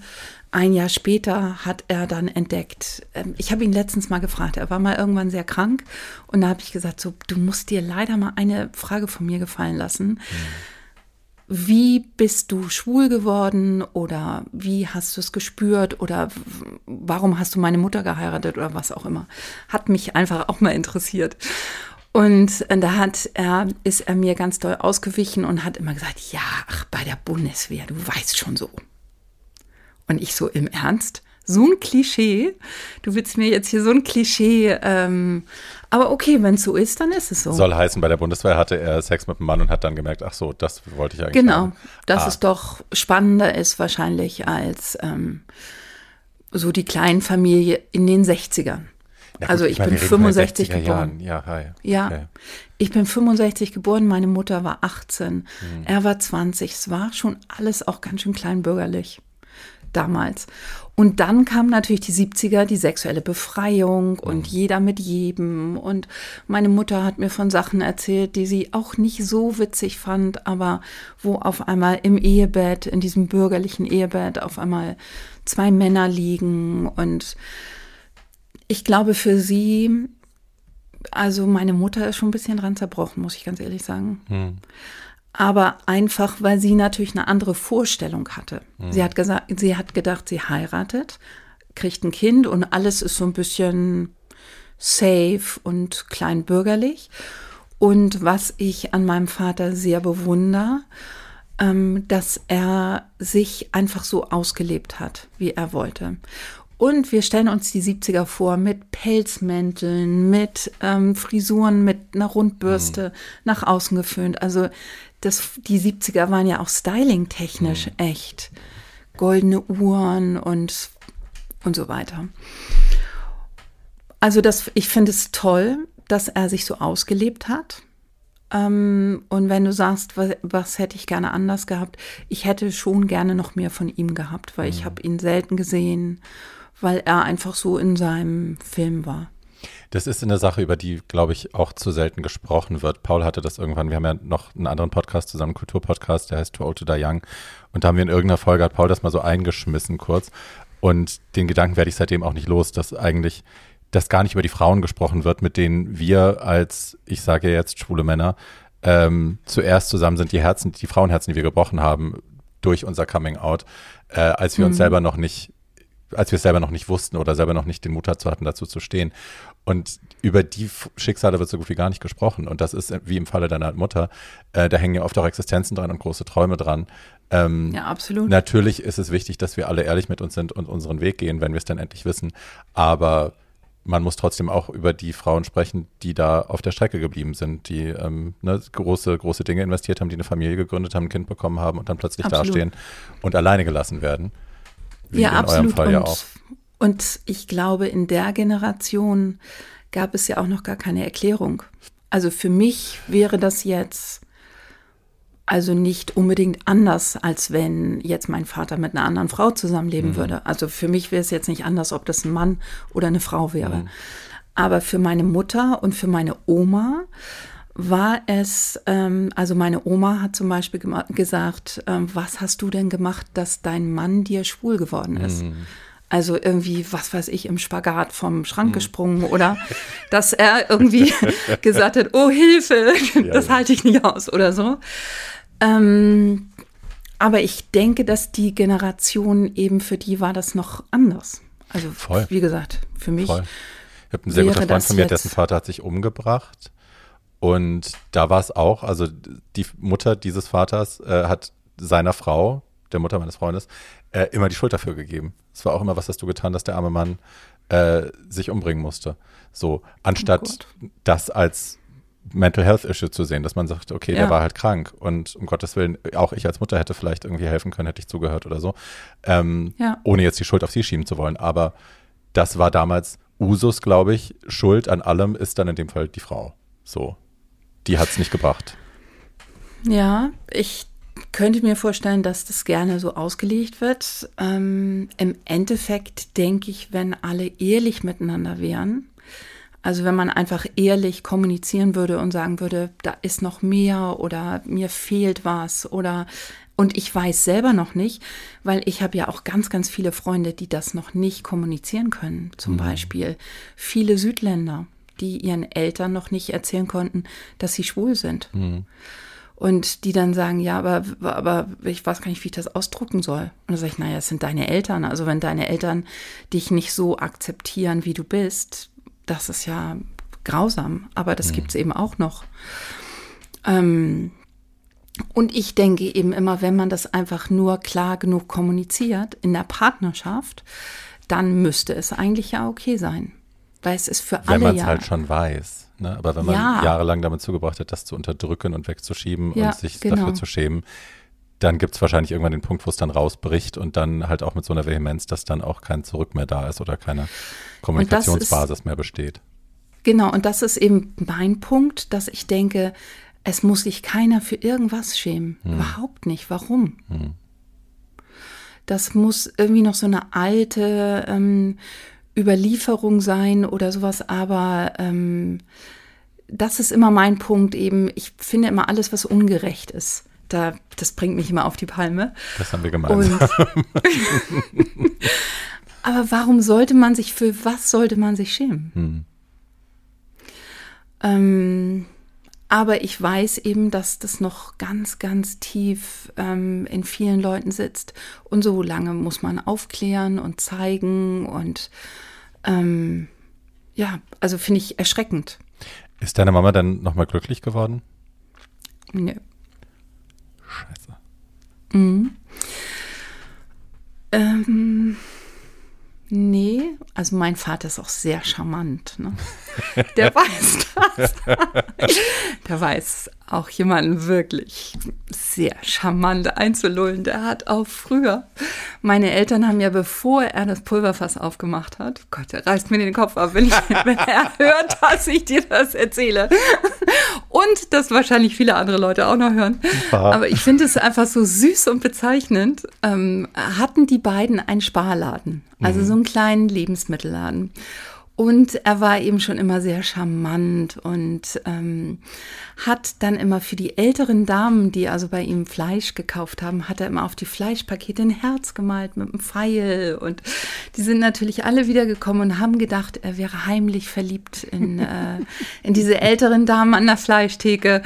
ein Jahr später hat er dann entdeckt, ähm, ich habe ihn letztens mal gefragt, er war mal irgendwann sehr krank und da habe ich gesagt, so, du musst dir leider mal eine Frage von mir gefallen lassen. Wie bist du schwul geworden oder wie hast du es gespürt oder warum hast du meine Mutter geheiratet oder was auch immer? Hat mich einfach auch mal interessiert. Und da hat er, ist er mir ganz doll ausgewichen und hat immer gesagt, ja, ach, bei der Bundeswehr, du weißt schon so. Und ich so im Ernst? So ein Klischee? Du willst mir jetzt hier so ein Klischee, ähm, aber okay, wenn es so ist, dann ist es so. Soll heißen, bei der Bundeswehr hatte er Sex mit einem Mann und hat dann gemerkt, ach so, das wollte ich eigentlich Genau, haben. dass ah. es doch spannender ist wahrscheinlich als ähm, so die Kleinfamilie in den 60ern. Ja, also ich, ich bin 65 geboren. Ja, hi. Ja, okay. ich bin 65 geboren, meine Mutter war 18, hm. er war 20. Es war schon alles auch ganz schön kleinbürgerlich damals. Und dann kam natürlich die 70er, die sexuelle Befreiung und mhm. jeder mit jedem. Und meine Mutter hat mir von Sachen erzählt, die sie auch nicht so witzig fand, aber wo auf einmal im Ehebett, in diesem bürgerlichen Ehebett, auf einmal zwei Männer liegen. Und ich glaube, für sie, also meine Mutter ist schon ein bisschen dran zerbrochen, muss ich ganz ehrlich sagen. Mhm aber einfach, weil sie natürlich eine andere Vorstellung hatte. Mhm. Sie hat gesagt, sie hat gedacht, sie heiratet, kriegt ein Kind und alles ist so ein bisschen safe und kleinbürgerlich. Und was ich an meinem Vater sehr bewundere, ähm, dass er sich einfach so ausgelebt hat, wie er wollte. Und wir stellen uns die 70er vor mit Pelzmänteln, mit ähm, Frisuren, mit einer Rundbürste mhm. nach außen geföhnt. Also das, die 70er waren ja auch styling-technisch mhm. echt. Goldene Uhren und, und so weiter. Also das, ich finde es toll, dass er sich so ausgelebt hat. Ähm, und wenn du sagst, was, was, hätte ich gerne anders gehabt, ich hätte schon gerne noch mehr von ihm gehabt, weil mhm. ich habe ihn selten gesehen, weil er einfach so in seinem Film war. Das ist eine Sache, über die, glaube ich, auch zu selten gesprochen wird. Paul hatte das irgendwann, wir haben ja noch einen anderen Podcast zusammen, einen Kulturpodcast, der heißt Too Old to Die Young. Und da haben wir in irgendeiner Folge, hat Paul das mal so eingeschmissen kurz. Und den Gedanken werde ich seitdem auch nicht los, dass eigentlich dass gar nicht über die Frauen gesprochen wird, mit denen wir als, ich sage jetzt schwule Männer, ähm, zuerst zusammen sind, die Herzen, die Frauenherzen, die wir gebrochen haben durch unser Coming Out, äh, als wir mhm. uns selber noch nicht, als wir es selber noch nicht wussten oder selber noch nicht den Mut dazu hatten, dazu zu stehen. Und über die Schicksale wird so gut wie gar nicht gesprochen. Und das ist wie im Falle deiner Mutter, äh, da hängen ja oft auch Existenzen dran und große Träume dran. Ähm, ja, absolut. Natürlich ist es wichtig, dass wir alle ehrlich mit uns sind und unseren Weg gehen, wenn wir es dann endlich wissen. Aber man muss trotzdem auch über die Frauen sprechen, die da auf der Strecke geblieben sind, die ähm, ne, große, große Dinge investiert haben, die eine Familie gegründet haben, ein Kind bekommen haben und dann plötzlich absolut. dastehen und alleine gelassen werden. Wie ja, absolut. und, ja. Und ich glaube, in der Generation gab es ja auch noch gar keine Erklärung. Also für mich wäre das jetzt also nicht unbedingt anders, als wenn jetzt mein Vater mit einer anderen Frau zusammenleben mhm. würde. Also für mich wäre es jetzt nicht anders, ob das ein Mann oder eine Frau wäre. Mhm. Aber für meine Mutter und für meine Oma war es, ähm, also meine Oma hat zum Beispiel gesagt, ähm, was hast du denn gemacht, dass dein Mann dir schwul geworden ist? Mhm. Also irgendwie, was weiß ich, im Spagat vom Schrank mhm. gesprungen oder (laughs) dass er irgendwie (laughs) gesagt hat, oh Hilfe, (laughs) das halte ich nicht aus oder so. Ähm, aber ich denke, dass die Generation eben für die war das noch anders. Also Voll. wie gesagt, für mich. Voll. Ich habe einen sehr guten Freund von mir, dessen Vater hat sich umgebracht. Und da war es auch, also die Mutter dieses Vaters äh, hat seiner Frau, der Mutter meines Freundes, äh, immer die Schuld dafür gegeben. Es war auch immer, was hast du getan, dass der arme Mann äh, sich umbringen musste. So, anstatt oh das als Mental Health Issue zu sehen, dass man sagt, okay, ja. der war halt krank und um Gottes Willen, auch ich als Mutter hätte vielleicht irgendwie helfen können, hätte ich zugehört oder so, ähm, ja. ohne jetzt die Schuld auf sie schieben zu wollen. Aber das war damals Usus, glaube ich. Schuld an allem ist dann in dem Fall die Frau. So, die hat es nicht gebracht. Ja, ich könnte mir vorstellen, dass das gerne so ausgelegt wird. Ähm, Im Endeffekt denke ich, wenn alle ehrlich miteinander wären, also wenn man einfach ehrlich kommunizieren würde und sagen würde, da ist noch mehr oder mir fehlt was oder und ich weiß selber noch nicht, weil ich habe ja auch ganz, ganz viele Freunde, die das noch nicht kommunizieren können. Zum mhm. Beispiel viele Südländer, die ihren Eltern noch nicht erzählen konnten, dass sie schwul sind. Mhm. Und die dann sagen, ja, aber, aber ich weiß gar nicht, wie ich das ausdrucken soll. Und dann sage ich, naja, es sind deine Eltern. Also wenn deine Eltern dich nicht so akzeptieren, wie du bist, das ist ja grausam, aber das mhm. gibt es eben auch noch. Ähm, und ich denke eben immer, wenn man das einfach nur klar genug kommuniziert in der Partnerschaft, dann müsste es eigentlich ja okay sein. Weil es ist für wenn alle. Wenn man es halt schon weiß. Ne? Aber wenn man ja. jahrelang damit zugebracht hat, das zu unterdrücken und wegzuschieben ja, und sich genau. dafür zu schämen, dann gibt es wahrscheinlich irgendwann den Punkt, wo es dann rausbricht und dann halt auch mit so einer Vehemenz, dass dann auch kein Zurück mehr da ist oder keine Kommunikationsbasis ist, mehr besteht. Genau, und das ist eben mein Punkt, dass ich denke, es muss sich keiner für irgendwas schämen. Hm. Überhaupt nicht. Warum? Hm. Das muss irgendwie noch so eine alte ähm, Überlieferung sein oder sowas, aber ähm, das ist immer mein Punkt eben. Ich finde immer alles, was ungerecht ist da, das bringt mich immer auf die Palme. Das haben wir gemeinsam. (laughs) aber warum sollte man sich, für was sollte man sich schämen? Hm. Ähm, aber ich weiß eben, dass das noch ganz, ganz tief ähm, in vielen Leuten sitzt. Und so lange muss man aufklären und zeigen. Und ähm, ja, also finde ich erschreckend. Ist deine Mama dann nochmal glücklich geworden? Nö. Scheiße. Mhm. Ähm, nee, also mein Vater ist auch sehr charmant. Ne? (laughs) Der weiß das. Der weiß auch jemanden wirklich sehr charmant einzulullen. Der hat auch früher, meine Eltern haben ja, bevor er das Pulverfass aufgemacht hat, Gott, er reißt mir den Kopf ab, wenn, ich, (laughs) wenn er hört, dass ich dir das erzähle. Und das wahrscheinlich viele andere Leute auch noch hören. Aber ich finde es einfach so süß und bezeichnend. Ähm, hatten die beiden einen Sparladen, also mhm. so einen kleinen Lebensmittelladen. Und er war eben schon immer sehr charmant und ähm, hat dann immer für die älteren Damen, die also bei ihm Fleisch gekauft haben, hat er immer auf die Fleischpakete ein Herz gemalt mit einem Pfeil. Und die sind natürlich alle wiedergekommen und haben gedacht, er wäre heimlich verliebt in, äh, in diese älteren Damen an der Fleischtheke.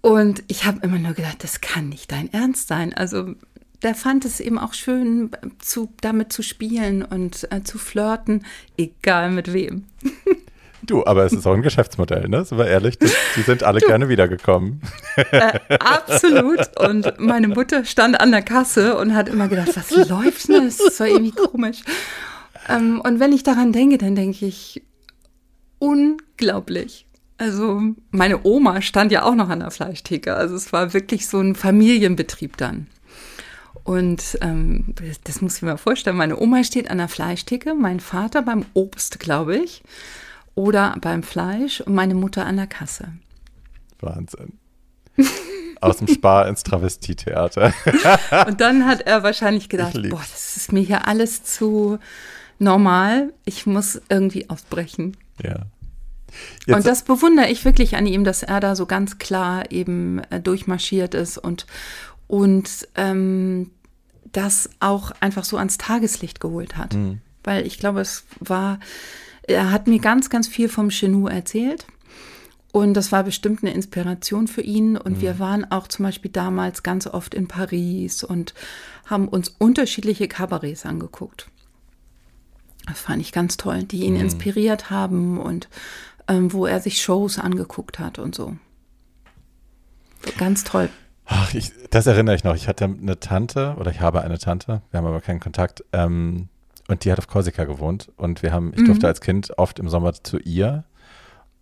Und ich habe immer nur gedacht, das kann nicht dein Ernst sein. Also der fand es eben auch schön, zu, damit zu spielen und äh, zu flirten, egal mit wem. (laughs) Du, aber es ist auch ein Geschäftsmodell, ne? Sind wir ehrlich, die, die sind alle du, gerne wiedergekommen. Äh, absolut. Und meine Mutter stand an der Kasse und hat immer gedacht, was läuft denn? Das ist so irgendwie komisch. Ähm, und wenn ich daran denke, dann denke ich, unglaublich. Also meine Oma stand ja auch noch an der Fleischtheke. Also es war wirklich so ein Familienbetrieb dann. Und ähm, das, muss ich mir vorstellen. Meine Oma steht an der Fleischtheke, mein Vater beim Obst, glaube ich, oder beim Fleisch und meine Mutter an der Kasse. Wahnsinn. Aus dem Spar ins Travestietheater. (laughs) und dann hat er wahrscheinlich gedacht, boah, das ist mir hier alles zu normal. Ich muss irgendwie ausbrechen. Ja. Jetzt und das bewundere ich wirklich an ihm, dass er da so ganz klar eben äh, durchmarschiert ist und, und ähm, das auch einfach so ans Tageslicht geholt hat. Mhm. Weil ich glaube, es war, er hat mir ganz, ganz viel vom Chenou erzählt. Und das war bestimmt eine Inspiration für ihn. Und mhm. wir waren auch zum Beispiel damals ganz oft in Paris und haben uns unterschiedliche Kabarets angeguckt. Das fand ich ganz toll, die ihn mhm. inspiriert haben und ähm, wo er sich Shows angeguckt hat und so. Ganz toll. Ach, ich, das erinnere ich noch. Ich hatte eine Tante oder ich habe eine Tante, wir haben aber keinen Kontakt. Ähm, und die hat auf Korsika gewohnt. Und wir haben, ich durfte mhm. als Kind oft im Sommer zu ihr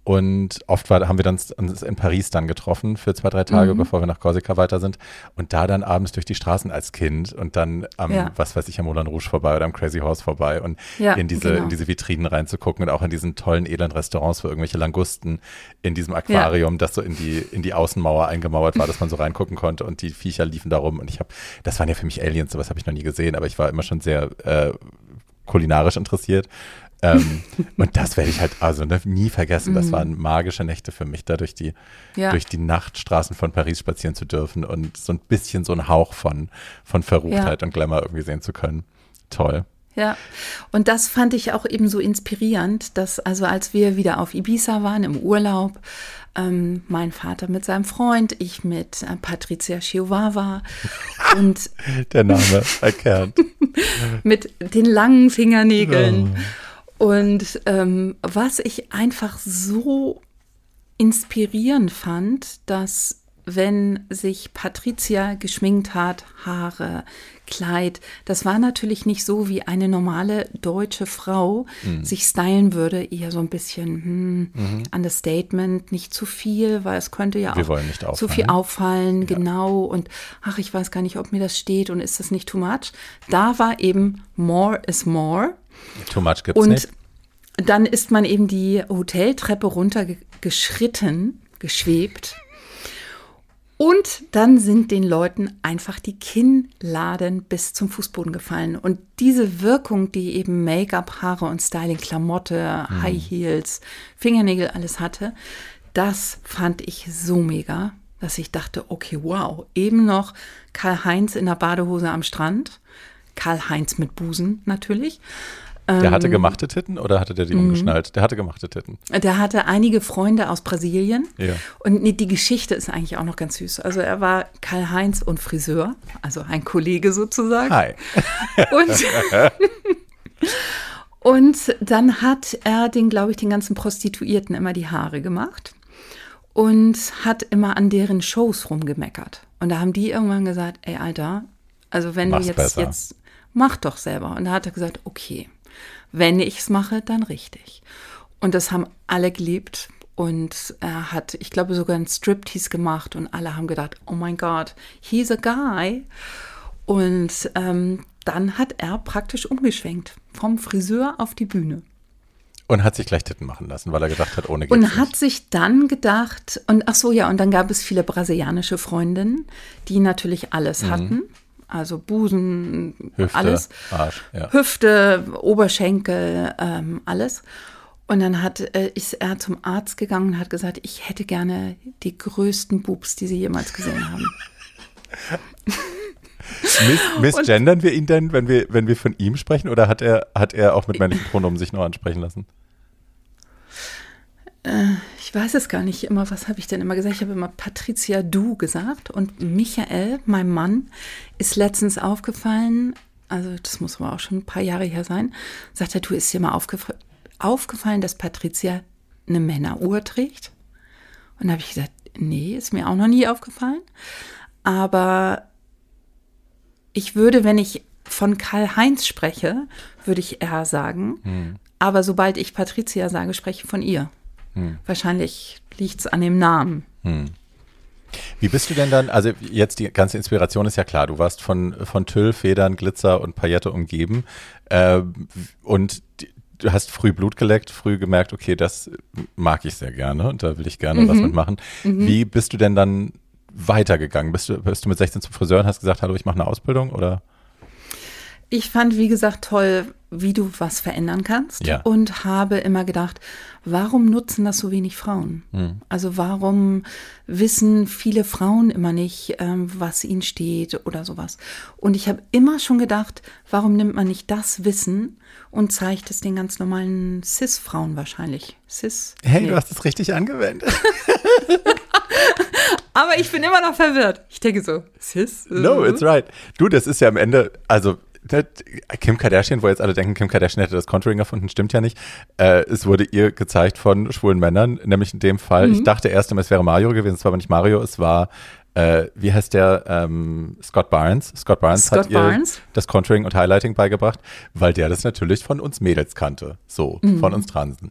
und oft war, haben wir dann uns in Paris dann getroffen für zwei, drei Tage, mhm. bevor wir nach Korsika weiter sind. Und da dann abends durch die Straßen als Kind und dann am, ja. was weiß ich, am Moulin Rouge vorbei oder am Crazy Horse vorbei und ja, in diese, genau. in diese Vitrinen reinzugucken und auch in diesen tollen Elend-Restaurants für irgendwelche Langusten in diesem Aquarium, ja. das so in die, in die Außenmauer eingemauert war, dass man so reingucken konnte und die Viecher liefen da rum. Und ich habe, das waren ja für mich Aliens, sowas habe ich noch nie gesehen, aber ich war immer schon sehr äh, kulinarisch interessiert ähm, und das werde ich halt also ne, nie vergessen. Das mhm. waren magische Nächte für mich, da durch die, ja. durch die Nachtstraßen von Paris spazieren zu dürfen und so ein bisschen so einen Hauch von, von Verruchtheit ja. und Glamour irgendwie sehen zu können. Toll. Ja, und das fand ich auch eben so inspirierend, dass also als wir wieder auf Ibiza waren im Urlaub, ähm, mein Vater mit seinem Freund, ich mit äh, Patricia Chihuahua (laughs) und der Name erkannt. (laughs) mit den langen Fingernägeln. Oh. Und ähm, was ich einfach so inspirierend fand, dass wenn sich Patricia geschminkt hat, Haare, Kleid, das war natürlich nicht so, wie eine normale deutsche Frau mhm. sich stylen würde, eher so ein bisschen hm, mhm. Understatement, nicht zu viel, weil es könnte ja Wir auch zu viel auffallen, ja. genau. Und ach, ich weiß gar nicht, ob mir das steht und ist das nicht too much. Da war eben more is more. Too much gibt's und nicht. dann ist man eben die Hoteltreppe runtergeschritten, geschwebt. Und dann sind den Leuten einfach die Kinnladen bis zum Fußboden gefallen. Und diese Wirkung, die eben Make-up, Haare und Styling, Klamotte, mhm. High Heels, Fingernägel alles hatte, das fand ich so mega, dass ich dachte, okay, wow, eben noch Karl-Heinz in der Badehose am Strand. Karl-Heinz mit Busen natürlich. Der hatte ähm, gemachte Titten oder hatte der die mhm. umgeschnallt? Der hatte gemachte Titten. Der hatte einige Freunde aus Brasilien. Ja. Und die Geschichte ist eigentlich auch noch ganz süß. Also er war Karl-Heinz und Friseur, also ein Kollege sozusagen. Hi. Und, (laughs) und dann hat er den, glaube ich, den ganzen Prostituierten immer die Haare gemacht und hat immer an deren Shows rumgemeckert. Und da haben die irgendwann gesagt, ey Alter, also wenn Mach's du jetzt, jetzt, mach doch selber. Und da hat er gesagt, okay wenn ich es mache, dann richtig. Und das haben alle geliebt. Und er hat, ich glaube, sogar einen Striptease gemacht und alle haben gedacht, oh mein Gott, he's a guy. Und ähm, dann hat er praktisch umgeschwenkt vom Friseur auf die Bühne. Und hat sich gleich Titten machen lassen, weil er gedacht hat, ohne geht's Und hat nicht. sich dann gedacht, und ach so, ja, und dann gab es viele brasilianische Freundinnen, die natürlich alles mhm. hatten. Also Busen, Hüfte, alles. Arsch, ja. Hüfte, Oberschenkel, ähm, alles. Und dann hat, äh, ist er zum Arzt gegangen und hat gesagt, ich hätte gerne die größten Boobs, die Sie jemals gesehen haben. (laughs) Miss, missgendern wir ihn denn, wenn wir, wenn wir von ihm sprechen, oder hat er, hat er auch mit (laughs) männlichen Pronomen sich noch ansprechen lassen? Äh, ich weiß es gar nicht immer. Was habe ich denn immer gesagt? Ich habe immer Patricia Du gesagt. Und Michael, mein Mann, ist letztens aufgefallen, also das muss aber auch schon ein paar Jahre her sein, sagt er, du ist dir mal aufgefallen aufgefallen, dass Patricia eine Männeruhr trägt? Und da habe ich gesagt, nee, ist mir auch noch nie aufgefallen. Aber ich würde, wenn ich von Karl-Heinz spreche, würde ich er sagen. Hm. Aber sobald ich Patricia sage, spreche ich von ihr. Hm. Wahrscheinlich liegt es an dem Namen. Hm. Wie bist du denn dann, also jetzt die ganze Inspiration ist ja klar, du warst von, von Tüll, Federn, Glitzer und Paillette umgeben äh, und du hast früh Blut geleckt, früh gemerkt, okay, das mag ich sehr gerne und da will ich gerne mhm. was mitmachen. Mhm. Wie bist du denn dann weitergegangen? Bist du, bist du mit 16 zum Friseur und hast gesagt, hallo, ich mache eine Ausbildung oder? Ich fand, wie gesagt, toll, wie du was verändern kannst ja. und habe immer gedacht, warum nutzen das so wenig Frauen? Hm. Also warum wissen viele Frauen immer nicht, ähm, was ihnen steht oder sowas? Und ich habe immer schon gedacht, warum nimmt man nicht das Wissen und zeigt es den ganz normalen Cis-Frauen wahrscheinlich? Cis? Hey, nee. du hast es richtig angewendet. (laughs) Aber ich bin immer noch verwirrt. Ich denke so, Cis? No, it's right. Du, das ist ja am Ende, also Kim Kardashian, wo jetzt alle denken, Kim Kardashian hätte das Contouring erfunden, stimmt ja nicht. Äh, es wurde ihr gezeigt von schwulen Männern, nämlich in dem Fall, mhm. ich dachte erst es wäre Mario gewesen, es war aber nicht Mario, es war, äh, wie heißt der, ähm, Scott Barnes. Scott Barnes Scott hat Barnes. ihr das Contouring und Highlighting beigebracht, weil der das natürlich von uns Mädels kannte, so, mhm. von uns Transen.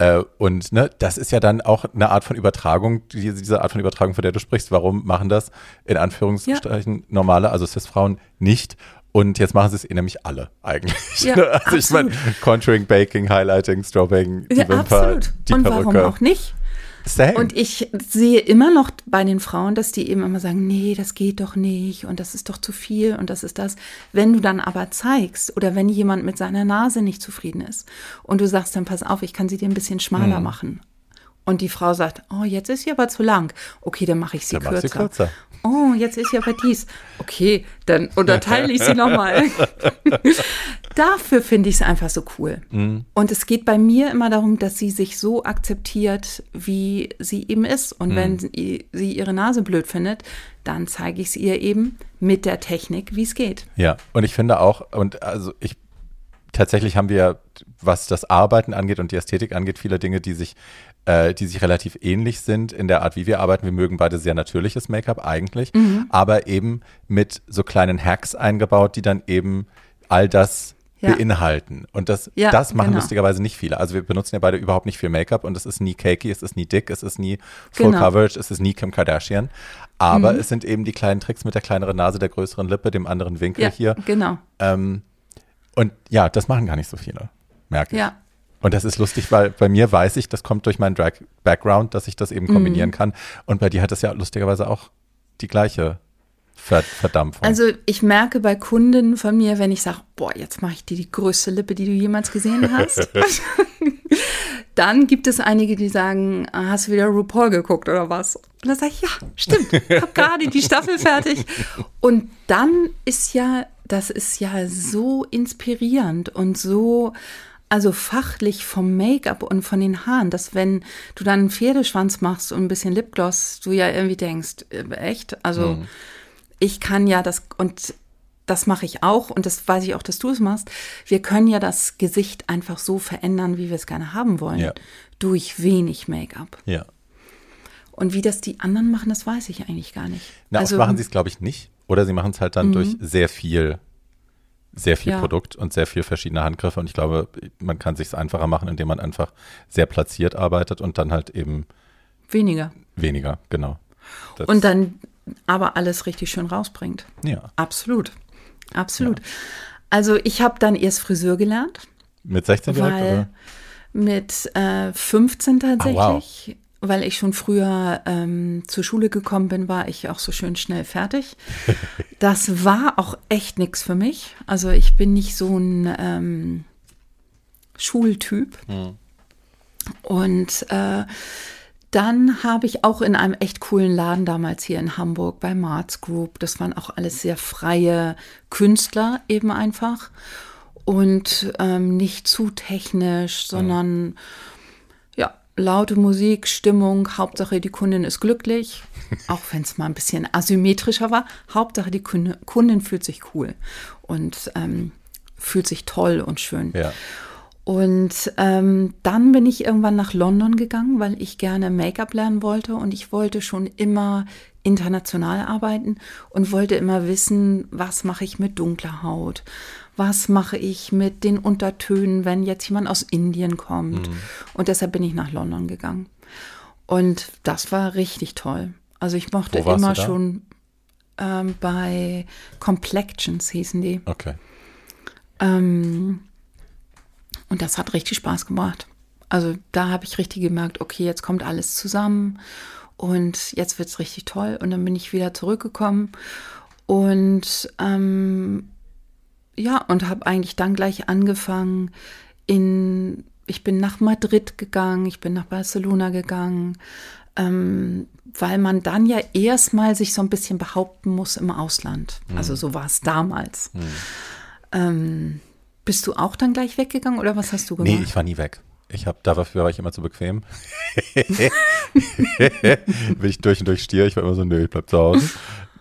Äh, und ne, das ist ja dann auch eine Art von Übertragung, die, diese Art von Übertragung, von der du sprichst. Warum machen das in Anführungsstrichen ja. normale, also Cis-Frauen nicht? Und jetzt machen sie es eh nämlich alle eigentlich. Ja, (laughs) also ich meine, Contouring, Baking, Highlighting, Strobing, die ja, Wimper, absolut. die Und Perücke. warum auch nicht? Same. Und ich sehe immer noch bei den Frauen, dass die eben immer sagen, nee, das geht doch nicht und das ist doch zu viel und das ist das. Wenn du dann aber zeigst oder wenn jemand mit seiner Nase nicht zufrieden ist und du sagst dann, pass auf, ich kann sie dir ein bisschen schmaler hm. machen. Und die Frau sagt, oh, jetzt ist sie aber zu lang. Okay, dann mache ich sie, dann kürzer. sie kürzer oh, jetzt ist ja aber dies. Okay, dann unterteile ich sie nochmal. (laughs) Dafür finde ich es einfach so cool. Mhm. Und es geht bei mir immer darum, dass sie sich so akzeptiert, wie sie eben ist. Und mhm. wenn sie, sie ihre Nase blöd findet, dann zeige ich es ihr eben mit der Technik, wie es geht. Ja, und ich finde auch, und also ich tatsächlich haben wir, was das Arbeiten angeht und die Ästhetik angeht, viele Dinge, die sich äh, die sich relativ ähnlich sind in der Art, wie wir arbeiten. Wir mögen beide sehr natürliches Make-up eigentlich, mhm. aber eben mit so kleinen Hacks eingebaut, die dann eben all das ja. beinhalten. Und das, ja, das machen genau. lustigerweise nicht viele. Also wir benutzen ja beide überhaupt nicht viel Make-up und es ist nie cakey, es ist nie dick, es ist nie Full genau. Coverage, es ist nie Kim Kardashian. Aber mhm. es sind eben die kleinen Tricks mit der kleineren Nase, der größeren Lippe, dem anderen Winkel ja, hier. Genau. Ähm, und ja, das machen gar nicht so viele, merke ich. Ja, und das ist lustig, weil bei mir weiß ich, das kommt durch meinen Drag-Background, dass ich das eben kombinieren mhm. kann. Und bei dir hat das ja lustigerweise auch die gleiche Verdampfung. Also ich merke bei Kunden von mir, wenn ich sage, boah, jetzt mache ich dir die größte Lippe, die du jemals gesehen hast. (laughs) dann gibt es einige, die sagen, hast du wieder RuPaul geguckt oder was? Und dann sage ich, ja, stimmt, ich habe gerade die Staffel (laughs) fertig. Und dann ist ja, das ist ja so inspirierend und so also fachlich vom Make-up und von den Haaren, dass wenn du dann einen Pferdeschwanz machst und ein bisschen Lipgloss, du ja irgendwie denkst, äh, echt? Also mhm. ich kann ja das und das mache ich auch und das weiß ich auch, dass du es machst. Wir können ja das Gesicht einfach so verändern, wie wir es gerne haben wollen, ja. durch wenig Make-up. Ja. Und wie das die anderen machen, das weiß ich eigentlich gar nicht. Na, also machen sie es, glaube ich, nicht. Oder sie machen es halt dann mhm. durch sehr viel sehr viel Ja. Produkt und sehr viel verschiedene Handgriffe. Und ich glaube, man kann sich es einfacher machen, indem man einfach sehr platziert arbeitet und dann halt eben Weniger. weniger, genau. Das- Und dann aber alles richtig schön rausbringt. ja, Absolut. Absolut. Also ich habe dann erst Friseur gelernt, mit 16 direkt, oder? mit äh, 15 tatsächlich, Ah, wow. Weil ich schon früher ähm, zur Schule gekommen bin, war ich auch so schön schnell fertig. (laughs) Das war auch echt nichts für mich. Also ich bin nicht so ein ähm, Schultyp. Hm. Und äh, dann habe ich auch in einem echt coolen Laden damals hier in Hamburg bei Marz Group, das waren auch alles sehr freie Künstler eben einfach und ähm, nicht zu technisch, sondern ja, laute Musik, Stimmung, Hauptsache die Kundin ist glücklich, (laughs) auch wenn es mal ein bisschen asymmetrischer war. Hauptsache die Kunde, Kundin fühlt sich cool und ähm, fühlt sich toll und schön. Ja. Und ähm, dann bin ich irgendwann nach London gegangen, weil ich gerne Make-up lernen wollte und ich wollte schon immer international arbeiten und wollte immer wissen, was mache ich mit dunkler Haut, was mache ich mit den Untertönen, wenn jetzt jemand aus Indien kommt. Und deshalb bin ich nach London gegangen. Und das war richtig toll. Also ich mochte immer schon ähm, bei Complexions hießen die. Okay. Ähm, und das hat richtig Spaß gemacht. Also da habe ich richtig gemerkt, okay, jetzt kommt alles zusammen und jetzt wird es richtig toll. Und dann bin ich wieder zurückgekommen und ähm, ja, und habe eigentlich dann gleich angefangen in, ich bin nach Madrid gegangen, ich bin nach Barcelona gegangen, ähm, weil man dann ja erstmal sich so ein bisschen behaupten muss im Ausland. Also so war es damals. Ähm, bist du auch dann gleich weggegangen oder was hast du gemacht? Nee, ich war nie weg. Ich habe dafür war ich immer zu bequem. (laughs) (laughs) Bin ich durch und durch Stier. Ich war immer so, nö, ich bleib zu Hause.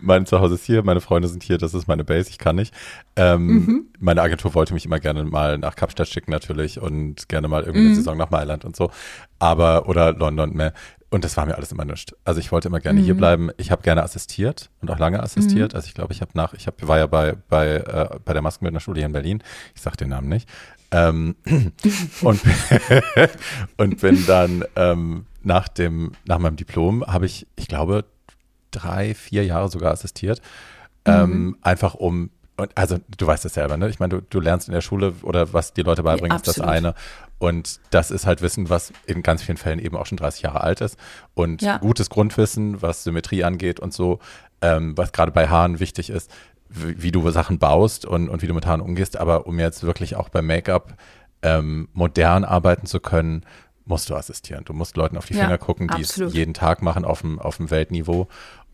Mein Zuhause ist hier, meine Freunde sind hier, das ist meine Base, ich kann nicht. Ähm, Mhm. Meine Agentur wollte mich immer gerne mal nach Kapstadt schicken natürlich und gerne mal irgendwie eine Mhm. Saison nach Mailand und so. Aber, oder London mehr. Und das war mir alles immer nichts. Also ich wollte immer gerne Mhm. hier bleiben. Ich habe gerne assistiert und auch lange assistiert. Also ich glaube, ich habe nach, ich hab, war ja bei, bei, äh, bei der Maskenbildnerschule hier in Berlin. Ich sag den Namen nicht. Ähm, (laughs) und, (laughs) und bin dann ähm, nach dem, nach meinem Diplom habe ich, ich glaube, drei, vier Jahre sogar assistiert. Ähm, einfach um, also du weißt es selber, ne? Ich meine, du, du lernst in der Schule oder was die Leute beibringen, ist das eine. Und das ist halt Wissen, was in ganz vielen Fällen eben auch schon 30 Jahre alt ist. Und Ja. gutes Grundwissen, was Symmetrie angeht und so, ähm, was gerade bei Haaren wichtig ist, wie, wie du Sachen baust und, und wie du mit Haaren umgehst. Aber um jetzt wirklich auch beim Make-up ähm, modern arbeiten zu können, musst du assistieren. Du musst Leuten auf die Ja, Finger gucken, die es absolut. jeden Tag machen auf dem, auf dem Weltniveau.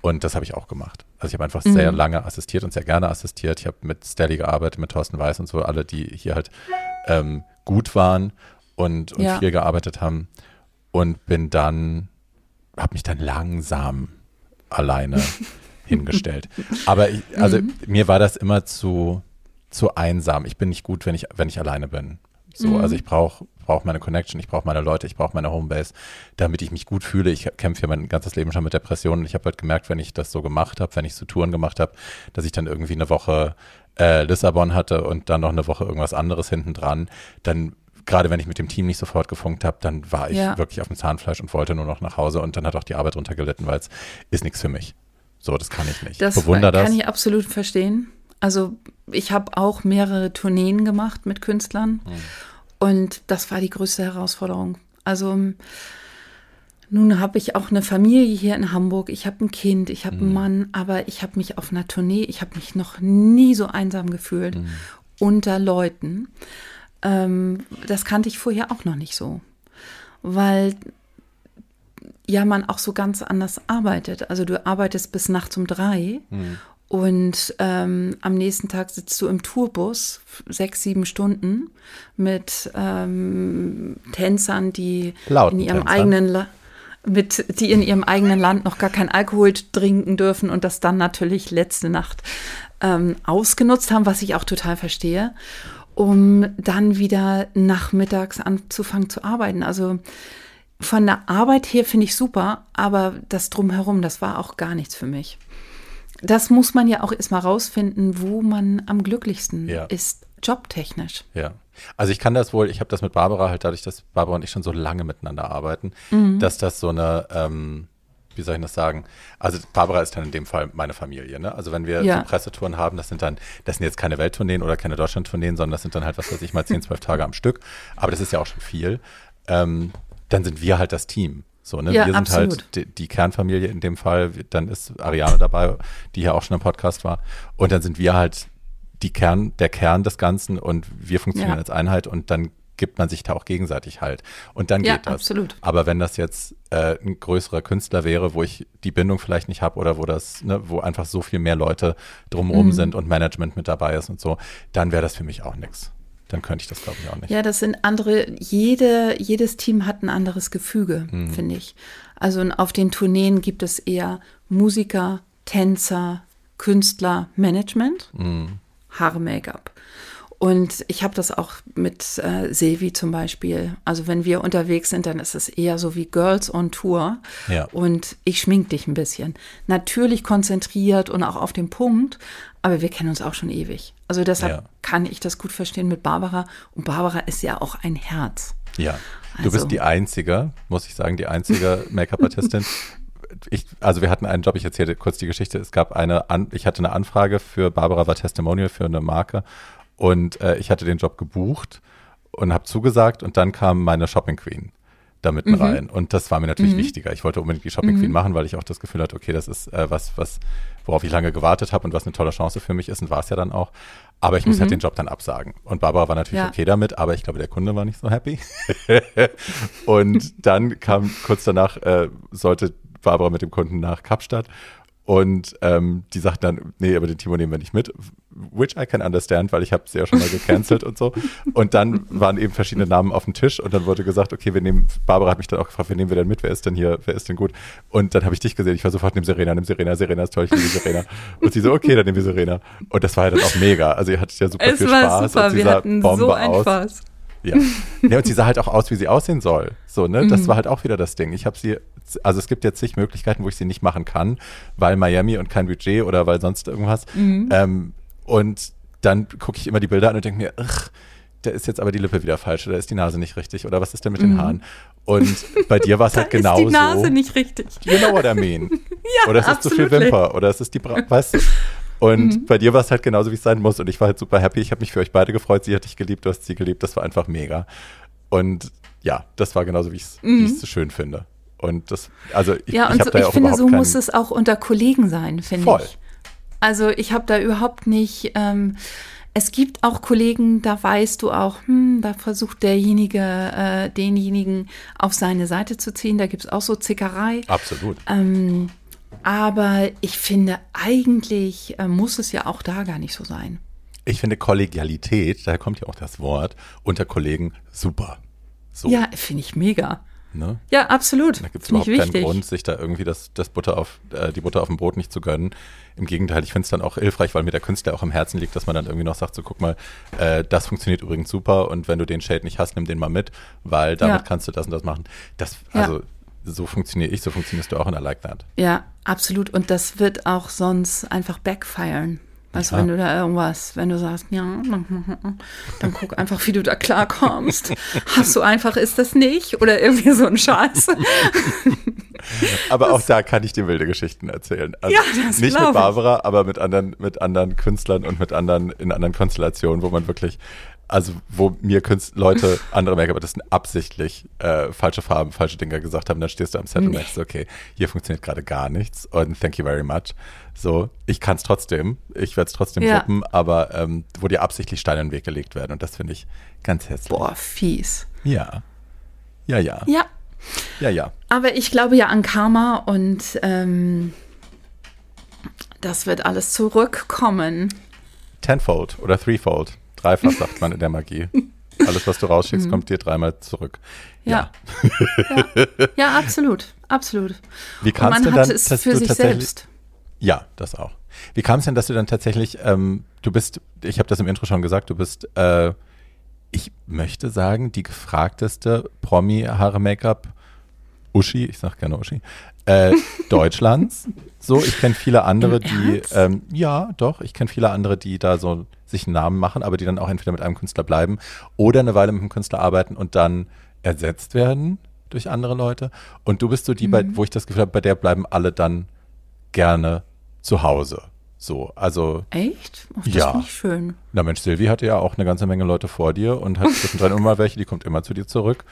Und das habe ich auch gemacht. Also ich habe einfach Mhm. sehr lange assistiert und sehr gerne assistiert. Ich habe mit Stelly gearbeitet, mit Thorsten Weiß und so, alle, die hier halt ähm, gut waren und, und Ja. viel gearbeitet haben. Und bin dann, habe mich dann langsam alleine (laughs) hingestellt. Aber ich, also Mhm. mir war das immer zu, zu einsam. Ich bin nicht gut, wenn ich, wenn ich alleine bin. So, Mhm. also ich brauche brauch meine Connection, ich brauche meine Leute, ich brauche meine Homebase, damit ich mich gut fühle. Ich kämpfe ja mein ganzes Leben schon mit Depressionen. Ich habe halt gemerkt, wenn ich das so gemacht habe, wenn ich so Touren gemacht habe, dass ich dann irgendwie eine Woche äh, Lissabon hatte und dann noch eine Woche irgendwas anderes hinten dran, dann gerade wenn ich mit dem Team nicht sofort gefunkt habe, dann war ich Ja. wirklich auf dem Zahnfleisch und wollte nur noch nach Hause und dann hat auch die Arbeit drunter gelitten, weil es ist nichts für mich. So, das kann ich nicht. Das ich bewundere kann das. ich absolut verstehen. Also ich habe auch mehrere Tourneen gemacht mit Künstlern Hm. Und das war die größte Herausforderung. Also nun habe ich auch eine Familie hier in Hamburg, ich habe ein Kind, ich habe einen Mann, aber ich habe mich auf einer Tournee, ich habe mich noch nie so einsam gefühlt Hm. unter Leuten. Ähm, das kannte ich vorher auch noch nicht so, weil ja man auch so ganz anders arbeitet. Also du arbeitest bis nachts um drei und ähm, am nächsten Tag sitzt du im Tourbus sechs, sieben Stunden mit ähm, Tänzern, die Lauten in ihrem Tänzern. eigenen La mit, die in ihrem eigenen Land noch gar kein Alkohol trinken dürfen und das dann natürlich letzte Nacht ähm, ausgenutzt haben, was ich auch total verstehe, um dann wieder nachmittags anzufangen zu arbeiten. Also von der Arbeit her finde ich super, aber das drumherum, das war auch gar nichts für mich. Das muss man ja auch erstmal rausfinden, wo man am glücklichsten Ja. ist, jobtechnisch. Ja. Also ich kann das wohl, ich habe das mit Barbara halt dadurch, dass Barbara und ich schon so lange miteinander arbeiten, Mhm. dass das so eine, ähm, wie soll ich das sagen? Also Barbara ist dann in dem Fall meine Familie, ne? Also wenn wir Ja. so Pressetouren haben, das sind dann, das sind jetzt keine Welttourneen oder keine Deutschlandtourneen, sondern das sind dann halt, was weiß ich, mal 10, 12 Tage am Stück. Aber das ist ja auch schon viel. Ähm, dann sind wir halt das Team. So, ne? Ja, wir sind absolut. halt die, die Kernfamilie in dem Fall. Dann ist Ariane dabei, die ja auch schon im Podcast war. Und dann sind wir halt die Kern, der Kern des Ganzen und wir funktionieren Ja. als Einheit und dann gibt man sich da auch gegenseitig halt. Und dann Ja, geht das. absolut. Aber wenn das jetzt äh, ein größerer Künstler wäre, wo ich die Bindung vielleicht nicht habe oder wo das, ne, wo einfach so viel mehr Leute drumherum Mhm. sind und Management mit dabei ist und so, dann wäre das für mich auch nichts. Dann könnte ich das, glaube ich, auch nicht. Ja, das sind andere, jede, jedes Team hat ein anderes Gefüge, Mhm. finde ich. Also auf den Tourneen gibt es eher Musiker, Tänzer, Künstler, Management, Mhm. Haare, Make-up. Und ich habe das auch mit äh, Silvi zum Beispiel. Also wenn wir unterwegs sind, dann ist es eher so wie Girls on Tour. Ja. Und ich schmink dich ein bisschen. Natürlich konzentriert und auch auf den Punkt, aber wir kennen uns auch schon ewig. Also deshalb Ja. kann ich das gut verstehen mit Barbara. Und Barbara ist ja auch ein Herz. Ja, du Also- bist die einzige, muss ich sagen, die einzige (laughs) Make-up-Artistin. Ich, also wir hatten einen Job, ich erzähle kurz die Geschichte. Es gab eine, An ich hatte eine Anfrage für Barbara war Testimonial für eine Marke und äh, ich hatte den Job gebucht und habe zugesagt und dann kam meine Shopping Queen da mitten Mhm. rein und das war mir natürlich wichtiger. Ich wollte unbedingt die Shopping Queen machen, weil ich auch das Gefühl hatte, okay, das ist äh, was, was, worauf ich lange gewartet habe und was eine tolle Chance für mich ist und war es ja dann auch. Aber ich muss halt den Job dann absagen. Und Barbara war natürlich Mhm. Ja. okay damit, aber ich glaube, der Kunde war nicht so happy. (laughs) und dann kam kurz danach, äh, sollte Barbara mit dem Kunden nach Kapstadt. Und ähm, die sagten dann, nee, aber den Timo nehmen wir nicht mit, which I can understand, weil ich habe sie ja schon mal gecancelt und so. Und dann waren eben verschiedene Namen auf dem Tisch und dann wurde gesagt, okay, wir nehmen, Barbara hat mich dann auch gefragt, wer nehmen wir denn mit, wer ist denn hier, wer ist denn gut? Und dann habe ich dich gesehen, ich war sofort, nimm Serena, nimm Serena, Serena ist toll, ich liebe Serena. Und sie so, okay, dann nehmen wir Serena. Und das war ja dann auch mega. Also ihr hattet ja super Es viel war Spaß super, und wir hatten Bombe so einen aus. Spaß. Ja. ja, und sie sah halt auch aus, wie sie aussehen soll. So, ne? Mhm. Das war halt auch wieder das Ding. Ich habe sie, also es gibt jetzt zig Möglichkeiten, wo ich sie nicht machen kann, weil Miami und kein Budget oder weil sonst irgendwas. Mhm. Ähm, und dann gucke ich immer die Bilder an und denke mir, ach, da ist jetzt aber die Lippe wieder falsch oder ist die Nase nicht richtig oder was ist denn mit den Haaren? Und bei dir war es (laughs) halt Mhm. Da genau ist die Nase nicht richtig. You know what I mean. (laughs) Ja, oder es ist zu viel. Wimper oder es ist die, Bra (laughs) weißt du. Und Mhm. bei dir war es halt genauso, wie es sein muss. Und ich war halt super happy. Ich habe mich für euch beide gefreut. Sie hat dich geliebt, du hast sie geliebt. Das war einfach mega. Und ja, das war genauso, wie ich es so schön finde. Und das, also ich. Ja, ich und habe so, ich finde, so muss es auch unter Kollegen sein, finde Voll. ich. Also ich habe da überhaupt nicht, ähm, es gibt auch Kollegen, da weißt du auch, hm, da versucht derjenige, äh, denjenigen auf seine Seite zu ziehen, da gibt es auch so Zickerei. Absolut. Ähm, aber ich finde, eigentlich äh, muss es ja auch da gar nicht so sein. Ich finde Kollegialität, daher kommt ja auch das Wort, unter Kollegen super. So, Ja, finde ich mega. Ne? Ja, absolut. Da gibt es überhaupt keinen wichtig. Grund, sich da irgendwie das, das Butter auf, äh, die Butter auf dem Brot nicht zu gönnen. Im Gegenteil, ich finde es dann auch hilfreich, weil mir der Künstler auch am Herzen liegt, dass man dann irgendwie noch sagt, so guck mal, äh, das funktioniert übrigens super und wenn du den Shade nicht hast, nimm den mal mit, weil damit Ja. kannst du das und das machen. Das, Ja. also so funktioniere ich, so funktionierst du auch und I like that. Ja, absolut. Und das wird auch sonst einfach backfiren. Du, Ja. wenn du da irgendwas, wenn du sagst, ja, dann guck einfach, wie du da klarkommst. (laughs) Hast du einfach, ist das nicht? Oder irgendwie so ein Scheiß. (laughs) Aber auch da kann ich dir wilde Geschichten erzählen. Also Ja, das nicht mit. Barbara, aber mit anderen, mit anderen Künstlern und mit anderen, in anderen Konstellationen, wo man wirklich, also wo mir Künst Leute, andere Make-up-Artisten absichtlich äh, falsche Farben, falsche Dinge gesagt haben, dann stehst du am Set und Nee. denkst, okay, hier funktioniert gerade gar nichts und thank you very much. So, ich kann es trotzdem, ich werde es trotzdem Ja. wuppen, aber ähm, wo dir absichtlich Steine in den Weg gelegt werden und das finde ich ganz hässlich. Boah, fies. Ja. Ja, ja. Ja, Ja, ja. aber ich glaube ja an Karma und ähm, das wird alles zurückkommen. Tenfold oder threefold. Dreifach (laughs) sagt man in der Magie. Alles, was du rausschickst, kommt dir dreimal zurück. Ja. Ja, ja absolut. Absolut. Wie kam es man denn dann, es dass für du sich tatsächlich. selbst. Ja, das auch. Wie kam es denn, dass du dann tatsächlich, ähm, du bist, ich habe das im Intro schon gesagt, du bist, äh, ich möchte sagen, die gefragteste Promi-Haare-Make-up Uschi, ich sag gerne Uschi, äh, (laughs) Deutschlands. So, ich kenne viele andere, die, ähm, ja, doch, ich kenne viele andere, die da so sich einen Namen machen, aber die dann auch entweder mit einem Künstler bleiben oder eine Weile mit einem Künstler arbeiten und dann ersetzt werden durch andere Leute. Und du bist so die, mhm. bei, wo ich das Gefühl habe, bei der bleiben alle dann gerne zu Hause. So, also. Echt? Ach, das ja. finde ich schön. Na Mensch, Silvi hatte ja auch eine ganze Menge Leute vor dir und hat zwischendrin (laughs) immer welche, die kommt immer zu dir zurück.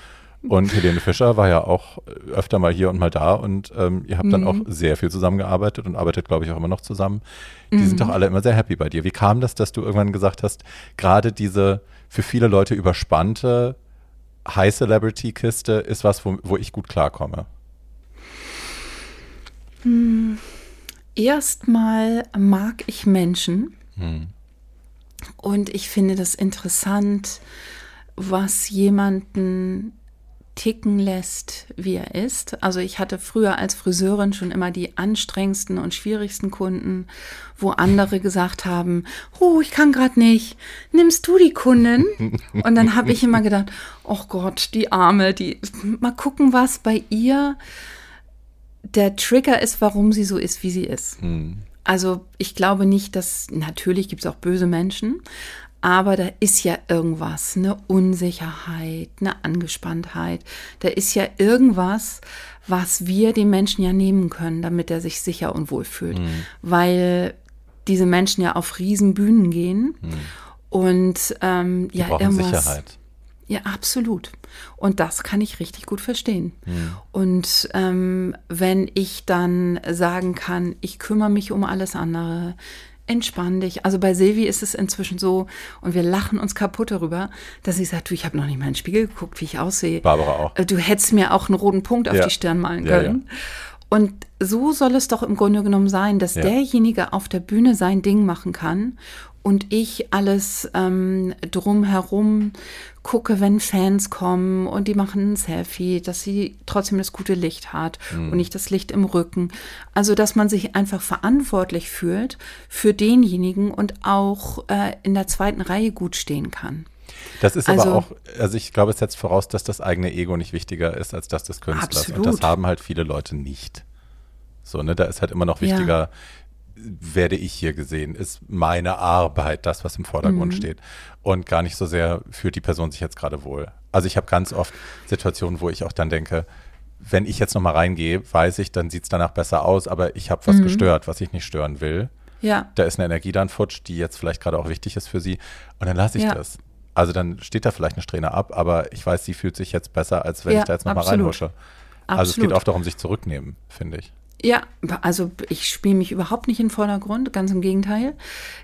Und Helene Fischer war ja auch öfter mal hier und mal da und ähm, ihr habt mhm. dann auch sehr viel zusammengearbeitet und arbeitet, glaube ich, auch immer noch zusammen. Die mhm. sind doch alle immer sehr happy bei dir. Wie kam das, dass du irgendwann gesagt hast, gerade diese für viele Leute überspannte High Celebrity Kiste ist was, wo, wo ich gut klarkomme? Hm. Erstmal mag ich Menschen. Hm. Und ich finde das interessant, was jemanden ticken lässt, wie er ist. Also ich hatte früher als Friseurin schon immer die anstrengendsten und schwierigsten Kunden, wo andere gesagt haben, oh, ich kann gerade nicht, nimmst du die Kundin? (laughs) Und dann habe ich immer gedacht, oh Gott, die Arme, die, mal gucken, was bei ihr der Trigger ist, warum sie so ist, wie sie ist. Hm. Also ich glaube nicht, dass, natürlich gibt es auch böse Menschen, aber da ist ja irgendwas, eine Unsicherheit, eine Angespanntheit. Da ist ja irgendwas, was wir dem Menschen ja nehmen können, damit er sich sicher und wohl fühlt. Mhm. Weil diese Menschen ja auf Riesenbühnen gehen mhm. und ähm, ja irgendwas. Sicherheit. Ja, absolut. Und das kann ich richtig gut verstehen. Mhm. Und ähm, wenn ich dann sagen kann, ich kümmere mich um alles andere, entspann dich. Also bei Silvi ist es inzwischen so, und wir lachen uns kaputt darüber, dass sie sagt, du, ich habe noch nicht mal in den Spiegel geguckt, wie ich aussehe. Barbara auch. Äh, du hättest mir auch einen roten Punkt auf ja. die Stirn malen können. Ja, ja. Und so soll es doch im Grunde genommen sein, dass derjenige auf der Bühne sein Ding machen kann und ich alles ähm, drumherum gucke, wenn Fans kommen und die machen ein Selfie, dass sie trotzdem das gute Licht hat mhm. und nicht das Licht im Rücken. Also, dass man sich einfach verantwortlich fühlt für denjenigen und auch äh, in der zweiten Reihe gut stehen kann. Das ist also, aber auch, also ich glaube, es setzt voraus, dass das eigene Ego nicht wichtiger ist als das des Künstlers. Absolut. Und das haben halt viele Leute nicht. So, ne, da ist halt immer noch wichtiger, ja werde ich hier gesehen? Ist meine Arbeit das, was im Vordergrund mhm. steht? Und gar nicht so sehr fühlt die Person sich jetzt gerade wohl. Also ich habe ganz oft Situationen, wo ich auch dann denke, wenn ich jetzt nochmal reingehe, weiß ich, dann sieht es danach besser aus, aber ich habe was mhm. gestört, was ich nicht stören will. Ja. Da ist eine Energie dann futsch, die jetzt vielleicht gerade auch wichtig ist für sie. Und dann lasse ich ja. das. Also dann steht da vielleicht eine Strähne ab, aber ich weiß, sie fühlt sich jetzt besser, als wenn ja, ich da jetzt nochmal reinhusche. Also es geht auch darum, sich zurücknehmen, finde ich. Ja, also ich spiele mich überhaupt nicht in den Vordergrund, ganz im Gegenteil.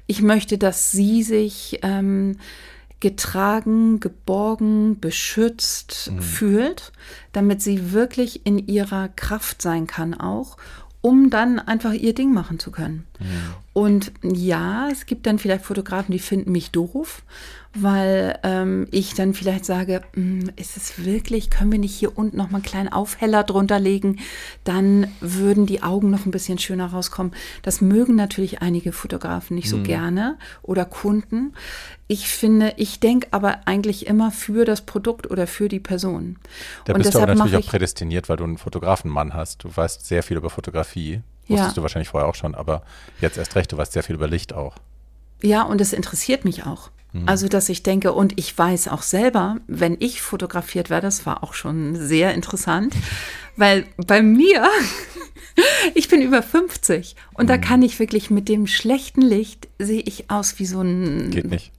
Ich möchte, dass sie sich ähm, getragen, geborgen, beschützt mhm. fühlt, damit sie wirklich in ihrer Kraft sein kann auch, um dann einfach ihr Ding machen zu können. Mhm. Und ja, es gibt dann vielleicht Fotografen, die finden mich doof weil ähm, ich dann vielleicht sage, hm, ist es wirklich, können wir nicht hier unten noch mal einen kleinen Aufheller drunter legen, dann würden die Augen noch ein bisschen schöner rauskommen. Das mögen natürlich einige Fotografen nicht so mhm. gerne oder Kunden. Ich finde, ich denke aber eigentlich immer für das Produkt oder für die Person. Da Und bist du aber natürlich auch prädestiniert, weil du einen Fotografenmann hast. Du weißt sehr viel über Fotografie. Wusstest ja. du wahrscheinlich vorher auch schon, aber jetzt erst recht, du weißt sehr viel über Licht auch. Ja, und es interessiert mich auch. Mhm. Also, dass ich denke, und ich weiß auch selber, wenn ich fotografiert werde, das war auch schon sehr interessant, weil bei mir, (laughs) ich bin über 50 und mhm. da kann ich wirklich mit dem schlechten Licht, sehe ich aus wie so ein. Geht nicht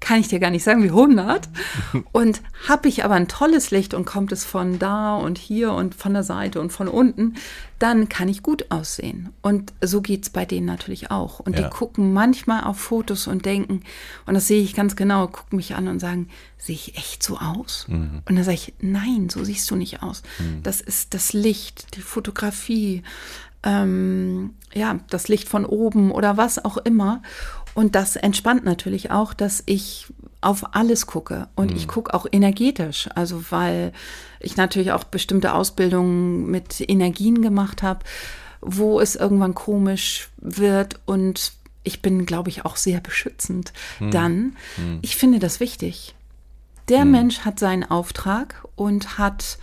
kann ich dir gar nicht sagen, wie 100. (laughs) Und habe ich aber ein tolles Licht und kommt es von da und hier und von der Seite und von unten, dann kann ich gut aussehen. Und so geht es bei denen natürlich auch. Und ja. die gucken manchmal auf Fotos und denken, und das sehe ich ganz genau, gucken mich an und sagen, sehe ich echt so aus? Mhm. Und dann sage ich, nein, so siehst du nicht aus. Mhm. Das ist das Licht, die Fotografie, ähm, ja, das Licht von oben oder was auch immer. Und das entspannt natürlich auch, dass ich auf alles gucke und mhm. ich gucke auch energetisch, also weil ich natürlich auch bestimmte Ausbildungen mit Energien gemacht habe, wo es irgendwann komisch wird und ich bin, glaube ich, auch sehr beschützend. Mhm. Dann, mhm. ich finde das wichtig. Der mhm. Mensch hat seinen Auftrag und hat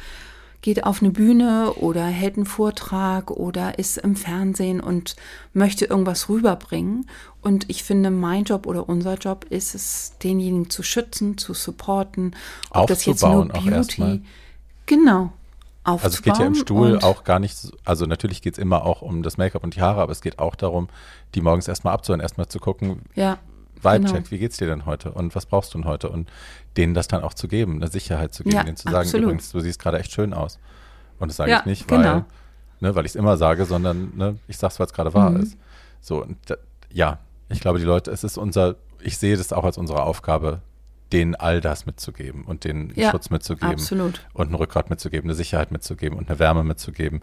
geht auf eine Bühne oder hält einen Vortrag oder ist im Fernsehen und möchte irgendwas rüberbringen. Und ich finde, mein Job oder unser Job ist es, denjenigen zu schützen, zu supporten. Ob das jetzt nur Beauty. Genau. Also es geht ja im Stuhl auch gar nicht, also natürlich geht es immer auch um das Make-up und die Haare, aber es geht auch darum, die morgens erstmal abzuhören, erstmal zu gucken, ja, Vibe-Check, genau. wie geht's dir denn heute und was brauchst du denn heute? Und denen das dann auch zu geben, eine Sicherheit zu geben, ja, denen zu sagen, absolut. übrigens, du siehst gerade echt schön aus. Und das sage ja, ich nicht, weil, genau. ne, weil ich es immer sage, sondern ne, ich sage es, weil es gerade wahr mhm. ist. So, und da, ja, ich glaube, die Leute, es ist unser, ich sehe das auch als unsere Aufgabe, denen all das mitzugeben und den ja, Schutz mitzugeben absolut. und ein Rückgrat mitzugeben, eine Sicherheit mitzugeben und eine Wärme mitzugeben,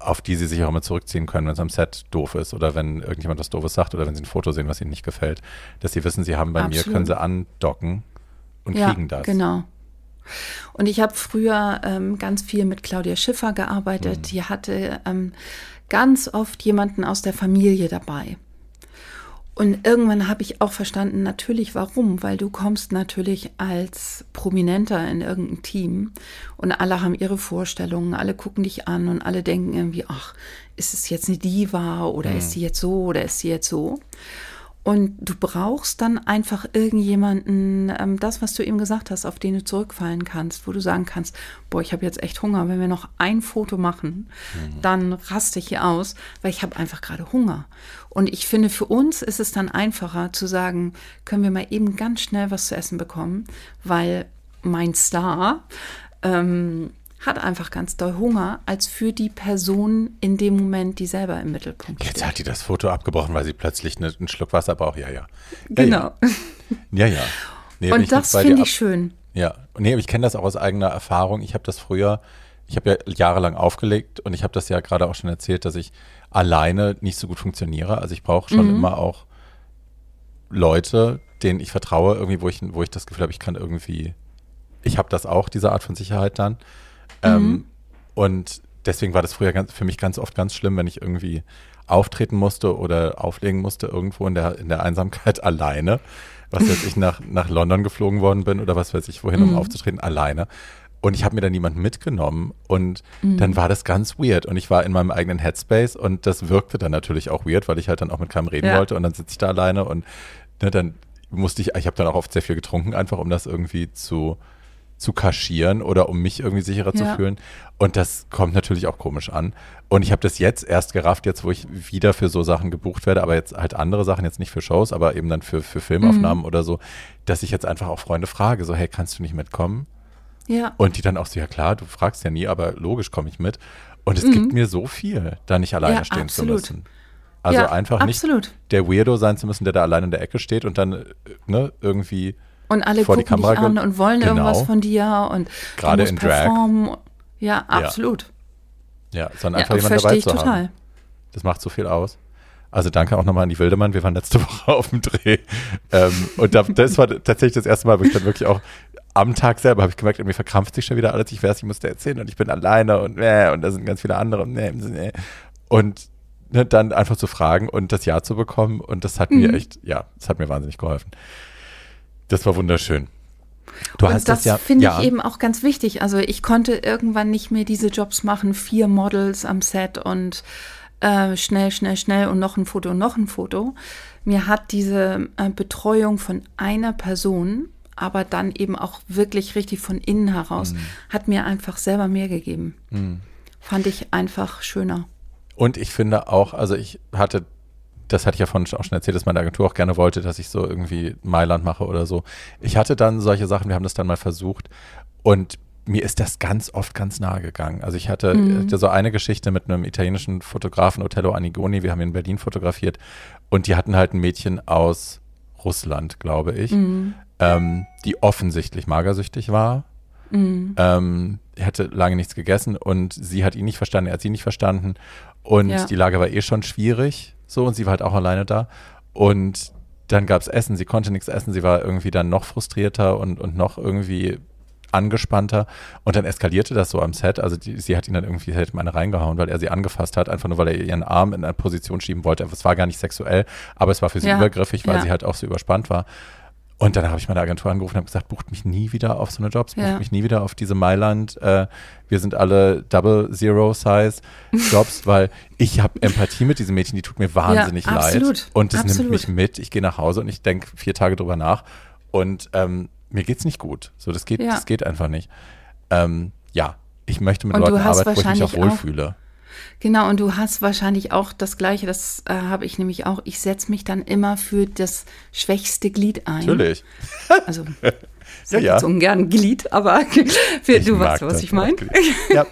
auf die sie sich auch immer zurückziehen können, wenn es am Set doof ist oder wenn irgendjemand was Doofes sagt oder wenn sie ein Foto sehen, was ihnen nicht gefällt, dass sie wissen, sie haben bei absolut. mir, können sie andocken und ja, kriegen das. Genau. Und ich habe früher ähm, ganz viel mit Claudia Schiffer gearbeitet. Mhm. Die hatte ähm, ganz oft jemanden aus der Familie dabei. Und irgendwann habe ich auch verstanden, natürlich warum, weil du kommst natürlich als Prominenter in irgendein Team und alle haben ihre Vorstellungen, alle gucken dich an und alle denken irgendwie, ach, ist es jetzt eine Diva oder mhm. ist sie jetzt so oder ist sie jetzt so? Und du brauchst dann einfach irgendjemanden, ähm, das, was du eben gesagt hast, auf den du zurückfallen kannst, wo du sagen kannst, boah, ich habe jetzt echt Hunger. Wenn wir noch ein Foto machen, mhm. dann raste ich hier aus, weil ich habe einfach gerade Hunger. Und ich finde, für uns ist es dann einfacher zu sagen, können wir mal eben ganz schnell was zu essen bekommen, weil mein Star ähm, hat einfach ganz doll Hunger, als für die Person in dem Moment, die selber im Mittelpunkt steht. Jetzt hat die das Foto abgebrochen, weil sie plötzlich eine, einen Schluck Wasser braucht. Ja, ja. Genau. Ja, ja. ja. Nee, Und das finde ich schön. Ja, nee, ich kenne das auch aus eigener Erfahrung. Ich habe das früher, ich habe ja jahrelang aufgelegt und ich habe das ja gerade auch schon erzählt, dass ich alleine nicht so gut funktioniere. Also ich brauche schon mhm. immer auch Leute, denen ich vertraue, irgendwie, wo ich, wo ich das Gefühl habe, ich kann irgendwie, ich habe das auch, diese Art von Sicherheit dann. Ähm, mhm. und deswegen war das früher ganz, für mich ganz oft ganz schlimm, wenn ich irgendwie auftreten musste oder auflegen musste irgendwo in der, in der Einsamkeit (laughs) alleine. Was weiß ich, nach, nach London geflogen worden bin oder was weiß ich, wohin, um mhm. aufzutreten, alleine. Und ich habe mir da niemanden mitgenommen und mhm. dann war das ganz weird und ich war in meinem eigenen Headspace und das wirkte dann natürlich auch weird, weil ich halt dann auch mit keinem reden ja. wollte und dann sitze ich da alleine und ne, dann musste ich, ich habe dann auch oft sehr viel getrunken, einfach um das irgendwie zu, zu kaschieren oder um mich irgendwie sicherer ja. zu fühlen. Und das kommt natürlich auch komisch an. Und ich habe das jetzt erst gerafft, jetzt wo ich wieder für so Sachen gebucht werde, aber jetzt halt andere Sachen, jetzt nicht für Shows, aber eben dann für, für Filmaufnahmen mhm. oder so, dass ich jetzt einfach auch Freunde frage, so, hey, kannst du nicht mitkommen? Ja. Und die dann auch so, ja klar, du fragst ja nie, aber logisch komme ich mit. Und es mhm. gibt mir so viel, da nicht alleine ja, stehen absolut. zu müssen. Also ja, einfach absolut. nicht der Weirdo sein zu müssen, der da alleine in der Ecke steht und dann ne, irgendwie und alle vor gucken die Kamera dich an und wollen genau. irgendwas von dir und gerade in performen. Drag. Ja, absolut. Ja, ja sondern einfach ja, jemanden dabei zu total. haben. Das macht so viel aus. Also danke auch nochmal an die Wildemann. Wir waren letzte (laughs) Woche auf dem Dreh. ähm, und da, das war tatsächlich das erste Mal, wo ich dann wirklich auch am Tag selber habe ich gemerkt, irgendwie verkrampft sich schon wieder alles. Ich weiß, ich musste erzählen und ich bin alleine und äh, und da sind ganz viele andere und äh. und ne, dann einfach zu fragen und das Ja zu bekommen und das hat mhm. mir echt, ja, das hat mir wahnsinnig geholfen. Das war wunderschön. Du und hast das, das ja, finde ja. ich eben auch ganz wichtig. Also ich konnte irgendwann nicht mehr diese Jobs machen, vier Models am Set und äh, schnell, schnell, schnell und noch ein Foto und noch ein Foto. Mir hat diese äh, Betreuung von einer Person, aber dann eben auch wirklich richtig von innen heraus, mhm. hat mir einfach selber mehr gegeben. Mhm. Fand ich einfach schöner. Und ich finde auch, also ich hatte das hatte ich ja vorhin auch schon erzählt, dass meine Agentur auch gerne wollte, dass ich so irgendwie Mailand mache oder so. Ich hatte dann solche Sachen, wir haben das dann mal versucht und mir ist das ganz oft ganz nahe gegangen. Also ich hatte, mhm. hatte so eine Geschichte mit einem italienischen Fotografen, Otello Anigoni, wir haben ihn in Berlin fotografiert und die hatten halt ein Mädchen aus Russland, glaube ich, mhm. ähm, die offensichtlich magersüchtig war. Mhm. Ähm, er hatte lange nichts gegessen und sie hat ihn nicht verstanden, er hat sie nicht verstanden und ja. die Lage war eh schon schwierig. So, und sie war halt auch alleine da. Und dann gab es Essen, sie konnte nichts essen, sie war irgendwie dann noch frustrierter und, und noch irgendwie angespannter und dann eskalierte das so am Set. Also die, sie hat ihn dann irgendwie halt meine reingehauen, weil er sie angefasst hat, einfach nur weil er ihren Arm in eine Position schieben wollte. Es war gar nicht sexuell, aber es war für sie ja, übergriffig, weil ja. sie halt auch so überspannt war. Und dann habe ich meine Agentur angerufen und habe gesagt, bucht mich nie wieder auf so eine Jobs, bucht Ja. mich nie wieder auf diese Mailand, äh, wir sind alle Double Zero Size Jobs, (laughs) weil ich habe Empathie mit diesem Mädchen, die tut mir wahnsinnig Ja, leid. absolut, Und das nimmt absolut. mich mit. Ich gehe nach Hause und ich denke vier Tage drüber nach und ähm, mir geht's nicht gut. So, das geht, Ja. das geht einfach nicht. Ähm, ja, ich möchte mit Und Leuten arbeiten, wo ich mich auch wahrscheinlich auch- wohlfühle. Genau, und du hast wahrscheinlich auch das Gleiche, das äh, habe ich nämlich auch. Ich setze mich dann immer für das schwächste Glied ein. Natürlich. Also, (laughs) Ja, sag ja. jetzt ungern Glied, aber (laughs) für, du weißt, was ich meine. (laughs) Ja,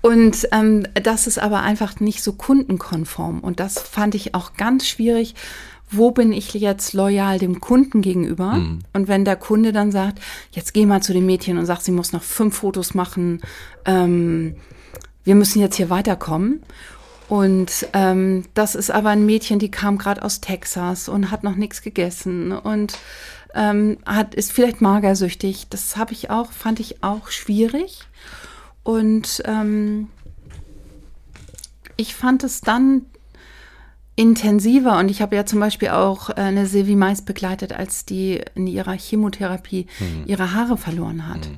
Und ähm, das ist aber einfach nicht so kundenkonform. Und das fand ich auch ganz schwierig. Wo bin ich jetzt loyal dem Kunden gegenüber? Mhm. Und wenn der Kunde dann sagt, jetzt geh mal zu dem Mädchen und sagt, sie muss noch fünf Fotos machen, ähm, wir müssen jetzt hier weiterkommen. Und ähm, das ist aber ein Mädchen, die kam gerade aus Texas und hat noch nichts gegessen und ähm, hat, ist vielleicht magersüchtig. Das habe ich auch, fand ich auch schwierig. Und ähm, ich fand es dann intensiver und ich habe ja zum Beispiel auch äh, eine Silvi Mais begleitet, als die in ihrer Chemotherapie ihre Haare verloren hat.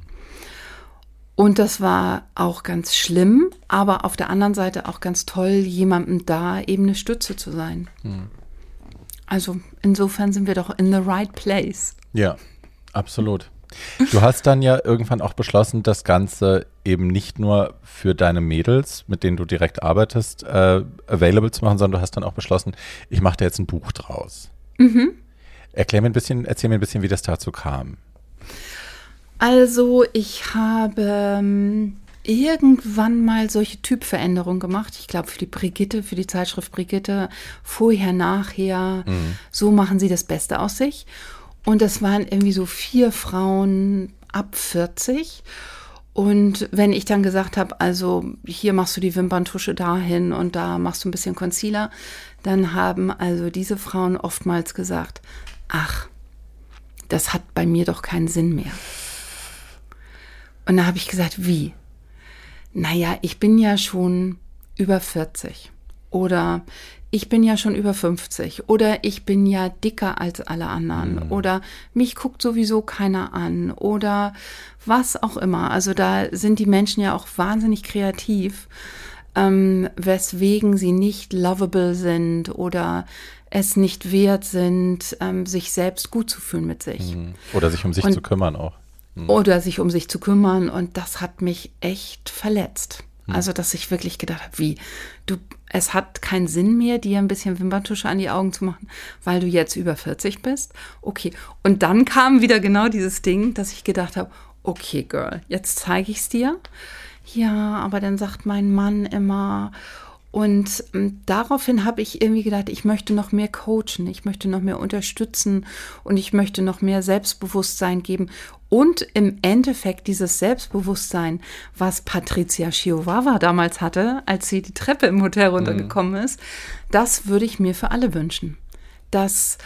Und das war auch ganz schlimm, aber auf der anderen Seite auch ganz toll, jemandem da eben eine Stütze zu sein. Also insofern sind wir doch in the right place. Ja, absolut. Du hast dann ja irgendwann auch beschlossen, das Ganze eben nicht nur für deine Mädels, mit denen du direkt arbeitest, äh, available zu machen, sondern du hast dann auch beschlossen, ich mache da jetzt ein Buch draus. Erklär mir ein bisschen, erzähl mir ein bisschen, wie das dazu kam. Also ich habe ähm, irgendwann mal solche Typveränderungen gemacht. Ich glaube für die Brigitte, für die Zeitschrift Brigitte, vorher, nachher. So machen sie das Beste aus sich. Und das waren irgendwie so vier Frauen ab 40. Und wenn ich dann gesagt habe, also hier machst du die Wimperntusche dahin und da machst du ein bisschen Concealer, dann haben also diese Frauen oftmals gesagt, ach, das hat bei mir doch keinen Sinn mehr. Und da habe ich gesagt, wie? Naja, ich bin ja schon über 40 oder ich bin ja schon über 50 oder ich bin ja dicker als alle anderen. Oder mich guckt sowieso keiner an. Oder was auch immer. Also da sind die Menschen ja auch wahnsinnig kreativ, ähm, weswegen sie nicht lovable sind oder es nicht wert sind, ähm, sich selbst gut zu fühlen mit sich. Oder sich um sich Und- zu kümmern auch. Oder sich um sich zu kümmern. Und das hat mich echt verletzt. Also, dass ich wirklich gedacht habe, wie, du, es hat keinen Sinn mehr, dir ein bisschen Wimperntusche an die Augen zu machen, weil du jetzt über 40 bist. Okay. Und dann kam wieder genau dieses Ding, dass ich gedacht habe, okay, Girl, jetzt zeige ich es dir. Ja, aber dann sagt mein Mann immer. Und ähm, daraufhin habe ich irgendwie gedacht, ich möchte noch mehr coachen, ich möchte noch mehr unterstützen und ich möchte noch mehr Selbstbewusstsein geben. Und im Endeffekt dieses Selbstbewusstsein, was Patricia Chihuahua damals hatte, als sie die Treppe im Hotel runtergekommen ist, das würde ich mir für alle wünschen. Das,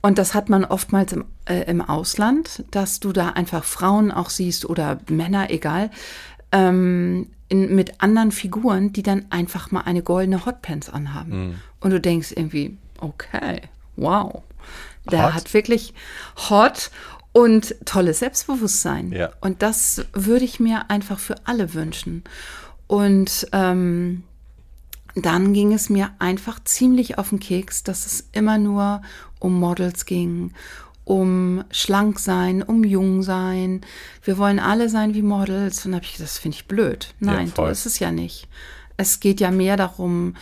und das hat man oftmals im, äh, im Ausland, dass du da einfach Frauen auch siehst oder Männer, egal, ähm, in, mit anderen Figuren, die dann einfach mal eine goldene Hotpants anhaben. Und du denkst irgendwie, okay, wow. Der Hot. hat wirklich hot und tolles Selbstbewusstsein. Ja. Und das würde ich mir einfach für alle wünschen. Und ähm, dann ging es mir einfach ziemlich auf den Keks, dass es immer nur um Models ging, um schlank sein, um jung sein. Wir wollen alle sein wie Models. Und habe ich gesagt, das finde ich blöd. Nein, so voll. ist es ja nicht. Es geht ja mehr darum,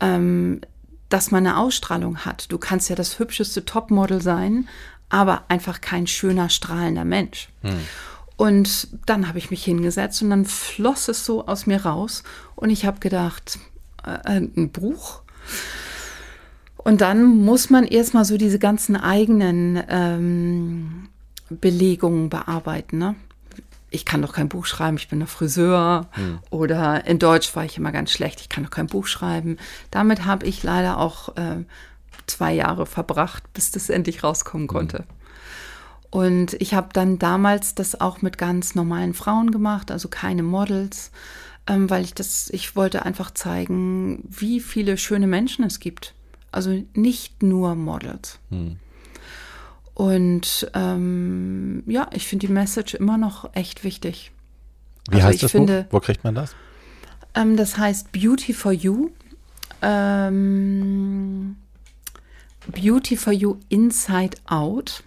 ähm, dass man eine Ausstrahlung hat. Du kannst ja das hübscheste Topmodel sein, aber einfach kein schöner, strahlender Mensch. Und dann habe ich mich hingesetzt und dann floss es so aus mir raus und ich habe gedacht, äh, ein Buch. Und dann muss man erstmal so diese ganzen eigenen ähm, Belegungen bearbeiten. Ne? Ich kann doch kein Buch schreiben, ich bin doch Friseur. Oder in Deutsch war ich immer ganz schlecht, ich kann doch kein Buch schreiben. Damit habe ich leider auch äh, zwei Jahre verbracht, bis das endlich rauskommen konnte. Und ich habe dann damals das auch mit ganz normalen Frauen gemacht, also keine Models, ähm, weil ich das, ich wollte einfach zeigen, wie viele schöne Menschen es gibt. Also nicht nur Models. Und ähm, ja, ich finde die Message immer noch echt wichtig. Wie Also heißt das finde- Buch? Wo kriegt man das? Ähm, das heißt Beauty for You. Ähm, Beauty for You Inside Out.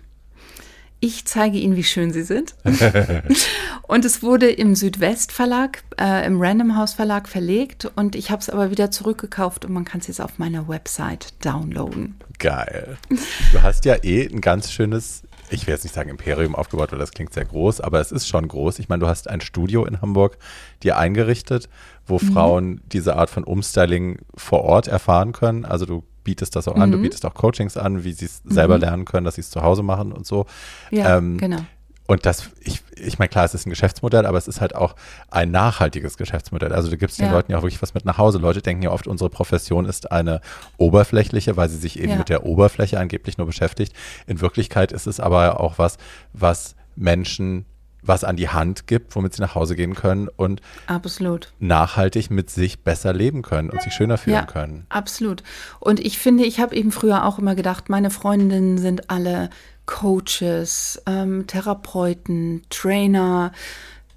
Ich zeige Ihnen, wie schön Sie sind. (laughs) und es wurde im Südwest Verlag, äh, im Random House Verlag verlegt und ich habe es aber wieder zurückgekauft und man kann es jetzt auf meiner Website downloaden. Geil. Du hast ja eh ein ganz schönes, ich will jetzt nicht sagen Imperium aufgebaut, weil das klingt sehr groß, aber es ist schon groß. Ich meine, du hast ein Studio in Hamburg dir eingerichtet, wo Frauen diese Art von Umstyling vor Ort erfahren können. Also du bietest das auch an, du bietest auch Coachings an, wie sie es selber lernen können, dass sie es zu Hause machen und so. Ja, Ähm, genau. Und das, ich, ich meine, klar, es ist ein Geschäftsmodell, aber es ist halt auch ein nachhaltiges Geschäftsmodell. Also du gibst den Ja. Leuten ja auch wirklich was mit nach Hause. Leute denken ja oft, unsere Profession ist eine oberflächliche, weil sie sich eben Ja. mit der Oberfläche angeblich nur beschäftigt. In Wirklichkeit ist es aber auch was, was Menschen was an die Hand gibt, womit sie nach Hause gehen können und Absolut. nachhaltig mit sich besser leben können und sich schöner fühlen Ja, können. absolut. Und ich finde, ich habe eben früher auch immer gedacht, meine Freundinnen sind alle Coaches, ähm, Therapeuten, Trainer,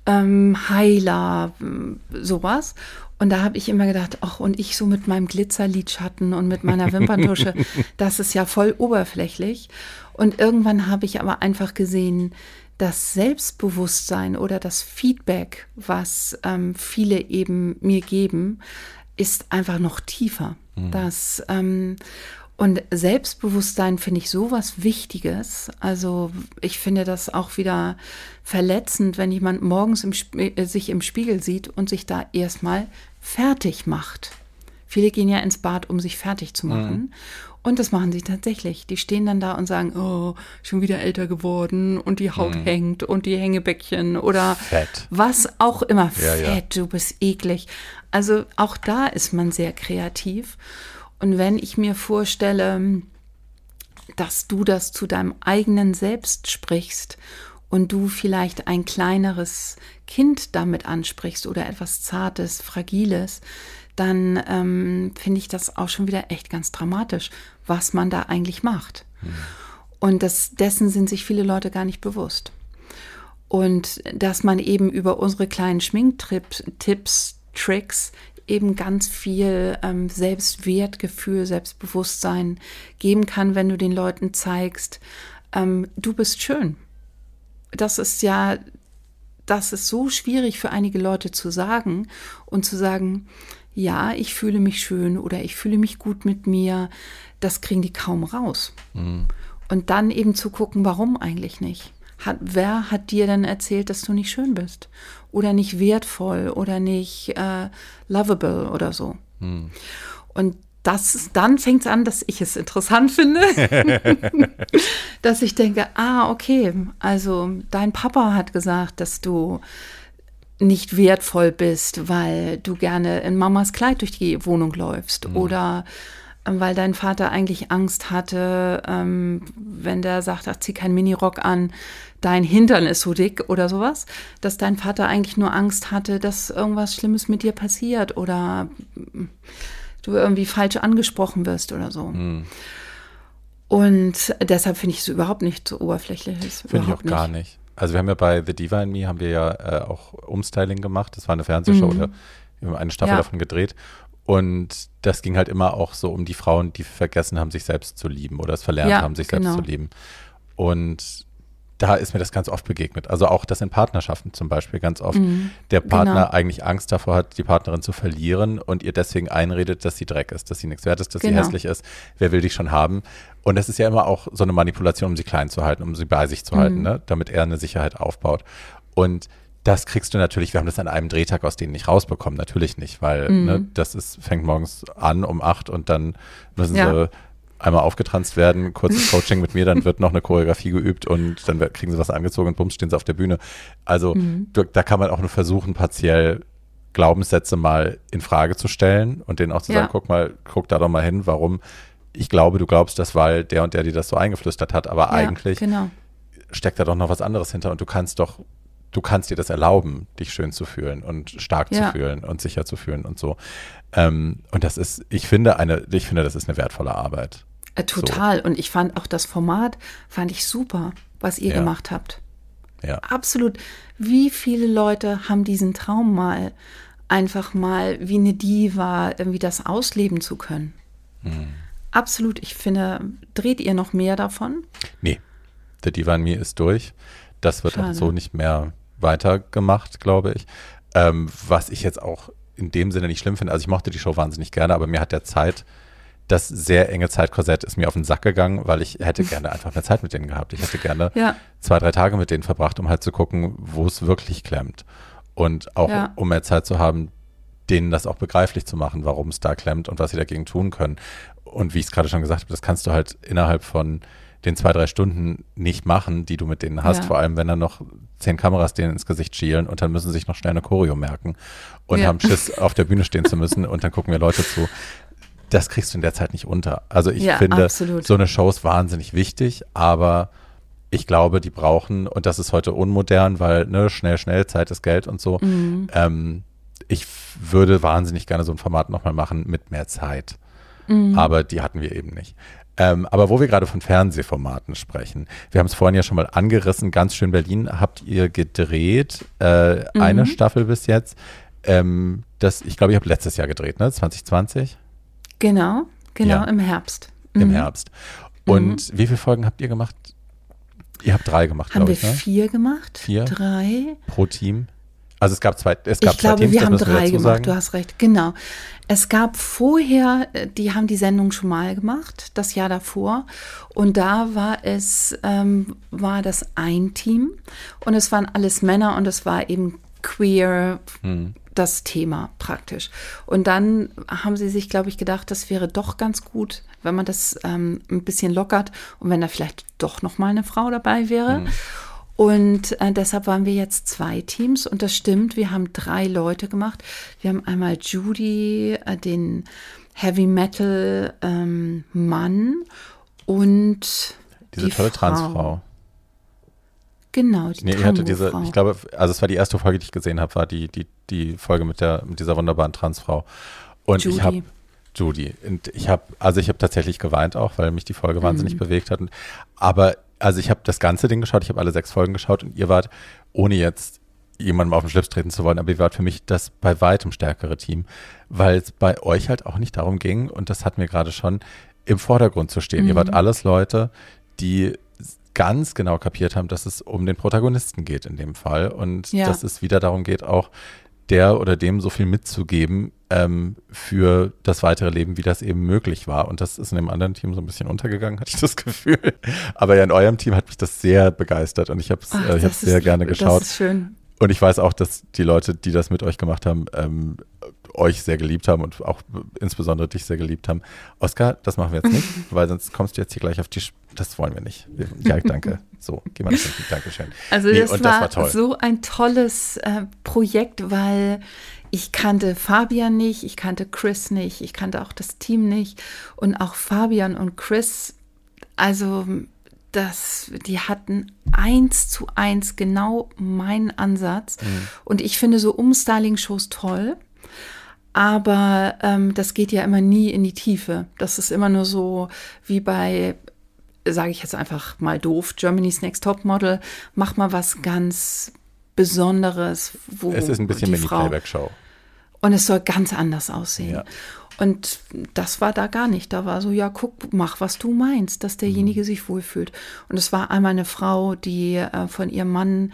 ähm, Heiler, ähm, sowas. Und da habe ich immer gedacht, ach, und ich so mit meinem Glitzerlidschatten und mit meiner Wimperntusche, (laughs) das ist ja voll oberflächlich. Und irgendwann habe ich aber einfach gesehen, das Selbstbewusstsein oder das Feedback, was ähm, viele eben mir geben, ist einfach noch tiefer. Das, ähm, und Selbstbewusstsein finde ich sowas Wichtiges. Also ich finde das auch wieder verletzend, wenn jemand morgens im, äh, sich im Spiegel sieht und sich da erstmal fertig macht. Viele gehen ja ins Bad, um sich fertig zu machen. Und das machen sie tatsächlich. Die stehen dann da und sagen, oh, schon wieder älter geworden und die Haut hängt und die Hängebäckchen oder Fett. was auch immer. Ja, ja. Fett, du bist eklig. Also auch da ist man sehr kreativ. Und wenn ich mir vorstelle, dass du das zu deinem eigenen Selbst sprichst und du vielleicht ein kleineres Kind damit ansprichst oder etwas Zartes, Fragiles, dann ähm, finde ich das auch schon wieder echt ganz dramatisch, was man da eigentlich macht. Und das, dessen sind sich viele Leute gar nicht bewusst. Und dass man eben über unsere kleinen Schminktipps, Tipps, Tricks eben ganz viel ähm, Selbstwertgefühl, Selbstbewusstsein geben kann, wenn du den Leuten zeigst, ähm, du bist schön. Das ist ja, das ist so schwierig für einige Leute zu sagen und zu sagen, ja, ich fühle mich schön oder ich fühle mich gut mit mir, das kriegen die kaum raus. Und dann eben zu gucken, warum eigentlich nicht? Hat, wer hat dir denn erzählt, dass du nicht schön bist? Oder nicht wertvoll oder nicht äh, lovable oder so? Und das dann fängt es an, dass ich es interessant finde, (laughs) dass ich denke, ah, okay, also dein Papa hat gesagt, dass du nicht wertvoll bist, weil du gerne in Mamas Kleid durch die Wohnung läufst oder ähm, weil dein Vater eigentlich Angst hatte, ähm, wenn der sagt, ach, zieh keinen Minirock an, dein Hintern ist so dick oder sowas, dass dein Vater eigentlich nur Angst hatte, dass irgendwas Schlimmes mit dir passiert oder mm, du irgendwie falsch angesprochen wirst oder so. Und deshalb finde ich es überhaupt nicht so oberflächlich. Finde ich auch gar nicht. Also wir haben ja bei The Diva and Me haben wir ja äh, auch Umstyling gemacht. Das war eine Fernsehshow oder wir haben eine Staffel Ja. davon gedreht. Und das ging halt immer auch so um die Frauen, die vergessen haben, sich selbst zu lieben oder es verlernt Ja, haben, sich genau. selbst zu lieben. Und da ist mir das ganz oft begegnet. Also auch das in Partnerschaften zum Beispiel ganz oft. Der Partner genau. eigentlich Angst davor hat, die Partnerin zu verlieren und ihr deswegen einredet, dass sie Dreck ist, dass sie nichts wert ist, dass sie Genau. hässlich ist. Wer will dich schon haben? Und das ist ja immer auch so eine Manipulation, um sie klein zu halten, um sie bei sich zu halten, ne? damit er eine Sicherheit aufbaut. Und das kriegst du natürlich, wir haben das an einem Drehtag aus denen nicht rausbekommen, natürlich nicht, weil ne, das ist, fängt morgens an um acht und dann müssen Ja. sie einmal aufgetranst werden, kurzes (laughs) Coaching mit mir, dann wird noch eine Choreografie geübt und dann kriegen sie was angezogen und bums stehen sie auf der Bühne. Also du, da kann man auch nur versuchen, partiell Glaubenssätze mal in Frage zu stellen und denen auch zu Ja. sagen, guck mal, guck da doch mal hin, warum ich glaube, du glaubst das, weil der und der dir das so eingeflüstert hat, aber Ja, eigentlich Genau. steckt da doch noch was anderes hinter und du kannst doch, du kannst dir das erlauben, dich schön zu fühlen und stark Ja. zu fühlen und sicher zu fühlen und so. Ähm, und das ist, ich finde eine, ich finde, das ist eine wertvolle Arbeit. Äh, total. So. Und ich fand auch das Format, fand ich super, was ihr ja. gemacht habt. Ja. Absolut. Wie viele Leute haben diesen Traum mal, einfach mal wie eine Diva, irgendwie das ausleben zu können? Mhm. Absolut. Ich finde, dreht ihr noch mehr davon? Nee. The Diva in Me ist durch. Das wird Schade. auch so nicht mehr weitergemacht, glaube ich. Ähm, was ich jetzt auch in dem Sinne nicht schlimm finde. Also ich mochte die Show wahnsinnig gerne, aber mir hat der Zeit, das sehr enge Zeitkorsett ist mir auf den Sack gegangen, weil ich hätte (laughs) gerne einfach mehr Zeit mit denen gehabt. Ich hätte gerne ja. zwei, drei Tage mit denen verbracht, um halt zu gucken, wo es wirklich klemmt. Und auch ja. um mehr Zeit zu haben, denen das auch begreiflich zu machen, warum es da klemmt und was sie dagegen tun können. Und wie ich es gerade schon gesagt habe, das kannst du halt innerhalb von den zwei, drei Stunden nicht machen, die du mit denen hast, ja. vor allem wenn dann noch zehn Kameras denen ins Gesicht schielen und dann müssen sie sich noch schnell eine Choreo merken und ja. haben Schiss, auf der Bühne stehen zu müssen und dann gucken wir Leute zu. Das kriegst du in der Zeit nicht unter. Also ich ja, finde, absolut. so eine Show ist wahnsinnig wichtig, aber ich glaube, die brauchen, und das ist heute unmodern, weil ne, schnell, schnell, Zeit ist Geld und so. Mhm. Ähm, ich würde wahnsinnig gerne so ein Format nochmal machen mit mehr Zeit. Mhm. Aber die hatten wir eben nicht. Ähm, aber wo wir gerade von Fernsehformaten sprechen, wir haben es vorhin ja schon mal angerissen, ganz schön Berlin habt ihr gedreht, äh, mhm. eine Staffel bis jetzt. Ähm, das, ich glaube, ihr habt letztes Jahr gedreht, ne? 2020? Genau, genau, ja. im Herbst. Mhm. Im Herbst. Und mhm. wie viele Folgen habt ihr gemacht? Ihr habt drei gemacht, Haben wir ich, ne? vier gemacht? Vier? Drei? Pro Team? Also es gab zwei, es gab ich glaube, Teams, wir haben drei wir gemacht, sagen. du hast recht, genau. Es gab vorher, äh, die haben die Sendung schon mal gemacht, das Jahr davor. Und da war es, ähm, war das ein Team und es waren alles Männer und es war eben queer, hm. Das Thema praktisch. Und dann haben sie sich, glaube ich, gedacht, das wäre doch ganz gut, wenn man das ähm, ein bisschen lockert und wenn da vielleicht doch noch mal eine Frau dabei wäre. Hm. Und äh, deshalb waren wir jetzt zwei Teams und das stimmt, wir haben drei Leute gemacht. Wir haben einmal Judy, äh, den Heavy Metal ähm, Mann und diese die tolle Frau. Transfrau. Genau, die nee, hatte diese, ich glaube, also es war die erste Folge, die ich gesehen habe, war die, die, die Folge mit der, mit dieser wunderbaren Transfrau. Und Judy. ich habe Judy. Und ich habe, also ich habe tatsächlich geweint auch, weil mich die Folge mhm. wahnsinnig bewegt hat. Aber also ich habe das ganze Ding geschaut, ich habe alle sechs Folgen geschaut und ihr wart, ohne jetzt jemandem auf den Schlips treten zu wollen, aber ihr wart für mich das bei weitem stärkere Team, weil es bei euch halt auch nicht darum ging, und das hat mir gerade schon im Vordergrund zu stehen. Mhm. Ihr wart alles Leute, die ganz genau kapiert haben, dass es um den Protagonisten geht in dem Fall und ja. dass es wieder darum geht, auch der oder dem so viel mitzugeben ähm, für das weitere Leben, wie das eben möglich war. Und das ist in dem anderen Team so ein bisschen untergegangen, (laughs) hatte ich das Gefühl. Aber ja, in eurem Team hat mich das sehr begeistert und ich habe es äh, sehr gerne geschaut. Das ist schön. Und ich weiß auch, dass die Leute, die das mit euch gemacht haben, ähm, euch sehr geliebt haben und auch insbesondere dich sehr geliebt haben. Oskar, das machen wir jetzt nicht, (laughs) weil sonst kommst du jetzt hier gleich auf die. Sch das wollen wir nicht. Ja, danke. So, geh mal nach hinten. Dankeschön. Also nee, das, war das, war so ein tolles äh, Projekt, weil ich kannte Fabian nicht, ich kannte Chris nicht, ich kannte auch das Team nicht und auch Fabian und Chris, also das, die hatten eins zu eins genau meinen Ansatz. Mhm. Und ich finde so Umstyling-Shows toll. Aber ähm, das geht ja immer nie in die Tiefe. Das ist immer nur so wie bei, sage ich jetzt einfach mal doof, Germany's Next Top Model. Mach mal was ganz Besonderes. Wo es ist ein bisschen Mini-Playback-Show. Und es soll ganz anders aussehen. Ja. Und das war da gar nicht. Da war so, ja, guck, mach, was du meinst, dass derjenige mhm. sich wohlfühlt. Und es war einmal eine Frau, die äh, von ihrem Mann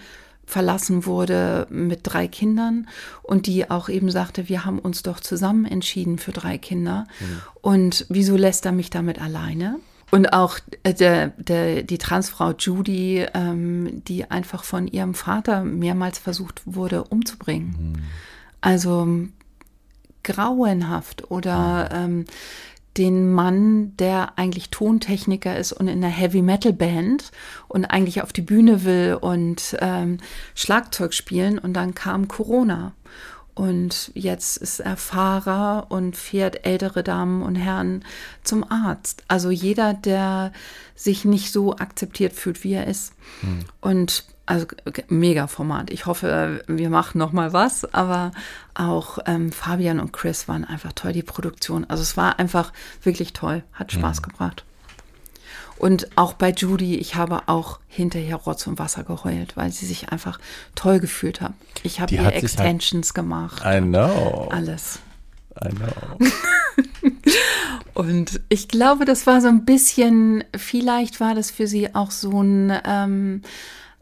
verlassen wurde mit drei Kindern und die auch eben sagte, wir haben uns doch zusammen entschieden für drei Kinder. Mhm. Und wieso lässt er mich damit alleine? Und auch äh, der, der, die Transfrau Judy, ähm, die einfach von ihrem Vater mehrmals versucht wurde umzubringen. Mhm. Also grauenhaft oder mhm. ähm, den Mann, der eigentlich Tontechniker ist und in einer Heavy Metal Band und eigentlich auf die Bühne will und ähm, Schlagzeug spielen und dann kam Corona. Und jetzt ist er Fahrer und fährt ältere Damen und Herren zum Arzt. Also jeder, der sich nicht so akzeptiert fühlt, wie er ist. Hm. Und also mega Format. Ich hoffe, wir machen noch mal was, aber auch ähm, Fabian und Chris waren einfach toll, die Produktion. Also es war einfach wirklich toll, hat Spaß mhm. gebracht. Und auch bei Judy, ich habe auch hinterher Rotz und Wasser geheult, weil sie sich einfach toll gefühlt hat. Ich habe ihr halt Extensions halt, gemacht. I know. Alles. I know. (laughs) und ich glaube, das war so ein bisschen, vielleicht war das für sie auch so ein, ähm,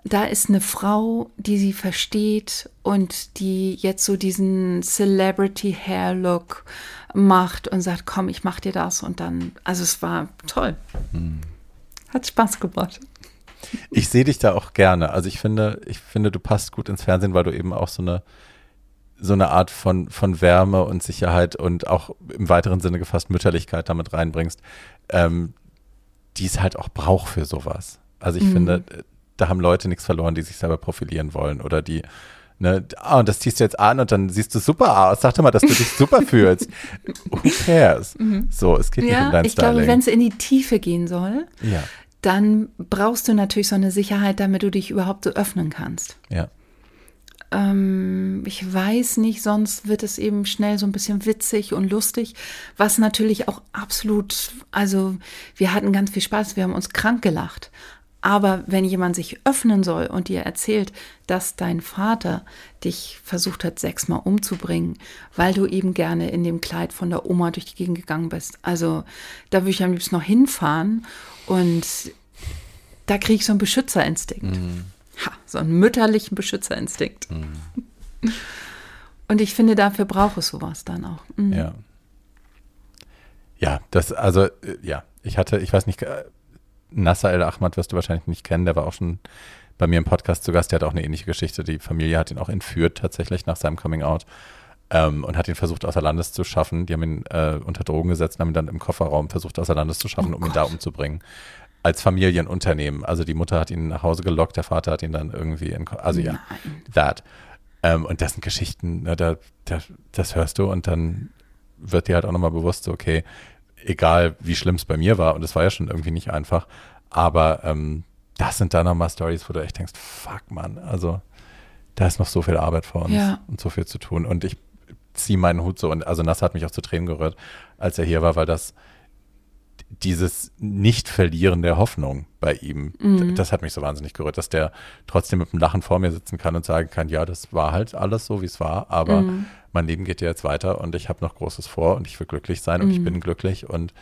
da ist eine Frau, die sie versteht und die jetzt so diesen Celebrity Hair Look macht und sagt, komm, ich mach dir das und dann, also es war toll. Hm. Hat Spaß gemacht. Ich sehe dich da auch gerne. Also ich finde, ich finde, du passt gut ins Fernsehen, weil du eben auch so eine so eine Art von, von Wärme und Sicherheit und auch im weiteren Sinne gefasst Mütterlichkeit damit reinbringst, ähm, die es halt auch braucht für sowas. Also ich mhm. finde, da haben Leute nichts verloren, die sich selber profilieren wollen oder die, ne, ah, und das ziehst du jetzt an und dann siehst du super aus. Sag doch mal, dass du dich super (laughs) fühlst. Who cares? Mhm. So, es geht ja, nicht um dein ich Styling. glaube, wenn es in die Tiefe gehen soll, ja. dann brauchst du natürlich so eine Sicherheit, damit du dich überhaupt so öffnen kannst. Ja. Ähm, ich weiß nicht, sonst wird es eben schnell so ein bisschen witzig und lustig, was natürlich auch absolut, also wir hatten ganz viel Spaß, wir haben uns krank gelacht. Aber wenn jemand sich öffnen soll und dir erzählt, dass dein Vater dich versucht hat, sechsmal umzubringen, weil du eben gerne in dem Kleid von der Oma durch die Gegend gegangen bist, also da würde ich am liebsten noch hinfahren und da kriege ich so einen Beschützerinstinkt. Mhm. Ha, so einen mütterlichen Beschützerinstinkt. Mhm. (laughs) Und ich finde, dafür braucht es sowas dann auch. Mhm. Ja. Ja, das, also, äh, ja, ich hatte, ich weiß nicht, äh, Nasser El-Ahmad wirst du wahrscheinlich nicht kennen, der war auch schon bei mir im Podcast zu Gast, der hat auch eine ähnliche Geschichte. Die Familie hat ihn auch entführt tatsächlich nach seinem Coming Out ähm, und hat ihn versucht außer Landes zu schaffen. Die haben ihn äh, unter Drogen gesetzt und haben ihn dann im Kofferraum versucht außer Landes zu schaffen, oh um ihn da umzubringen. Als Familienunternehmen. Also die Mutter hat ihn nach Hause gelockt, der Vater hat ihn dann irgendwie in, also ja, that. Ähm, und das sind Geschichten, ne, da, da, das hörst du und dann wird dir halt auch nochmal bewusst, okay, egal wie schlimm es bei mir war, und es war ja schon irgendwie nicht einfach, aber ähm, das sind dann nochmal Stories, wo du echt denkst, fuck man, also da ist noch so viel Arbeit vor uns ja. und so viel zu tun. Und ich ziehe meinen Hut so und also Nass hat mich auch zu Tränen gerührt, als er hier war, weil das dieses Nicht-Verlieren der Hoffnung bei ihm, mhm. das hat mich so wahnsinnig gerührt, dass der trotzdem mit einem Lachen vor mir sitzen kann und sagen kann, ja, das war halt alles so, wie es war, aber mhm. mein Leben geht ja jetzt weiter und ich habe noch Großes vor und ich will glücklich sein und ich mhm. bin glücklich und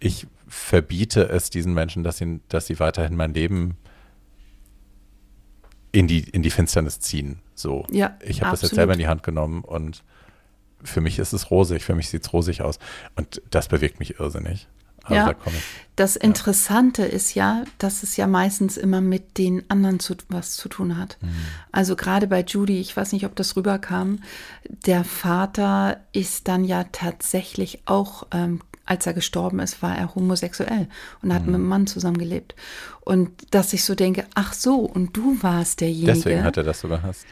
ich verbiete es diesen Menschen, dass sie, dass sie weiterhin mein Leben in die, in die Finsternis ziehen. So. Ja, ich habe das jetzt selber in die Hand genommen und für mich ist es rosig, für mich sieht es rosig aus. Und das bewegt mich irrsinnig. Also ja, da das Interessante ja. ist ja, dass es ja meistens immer mit den anderen zu, was zu tun hat. Mhm. Also gerade bei Judy, ich weiß nicht, ob das rüberkam, der Vater ist dann ja tatsächlich auch, ähm, als er gestorben ist, war er homosexuell und hat mhm. mit einem Mann zusammengelebt. Und dass ich so denke, ach so, und du warst derjenige. Deswegen hat er das sogar hast.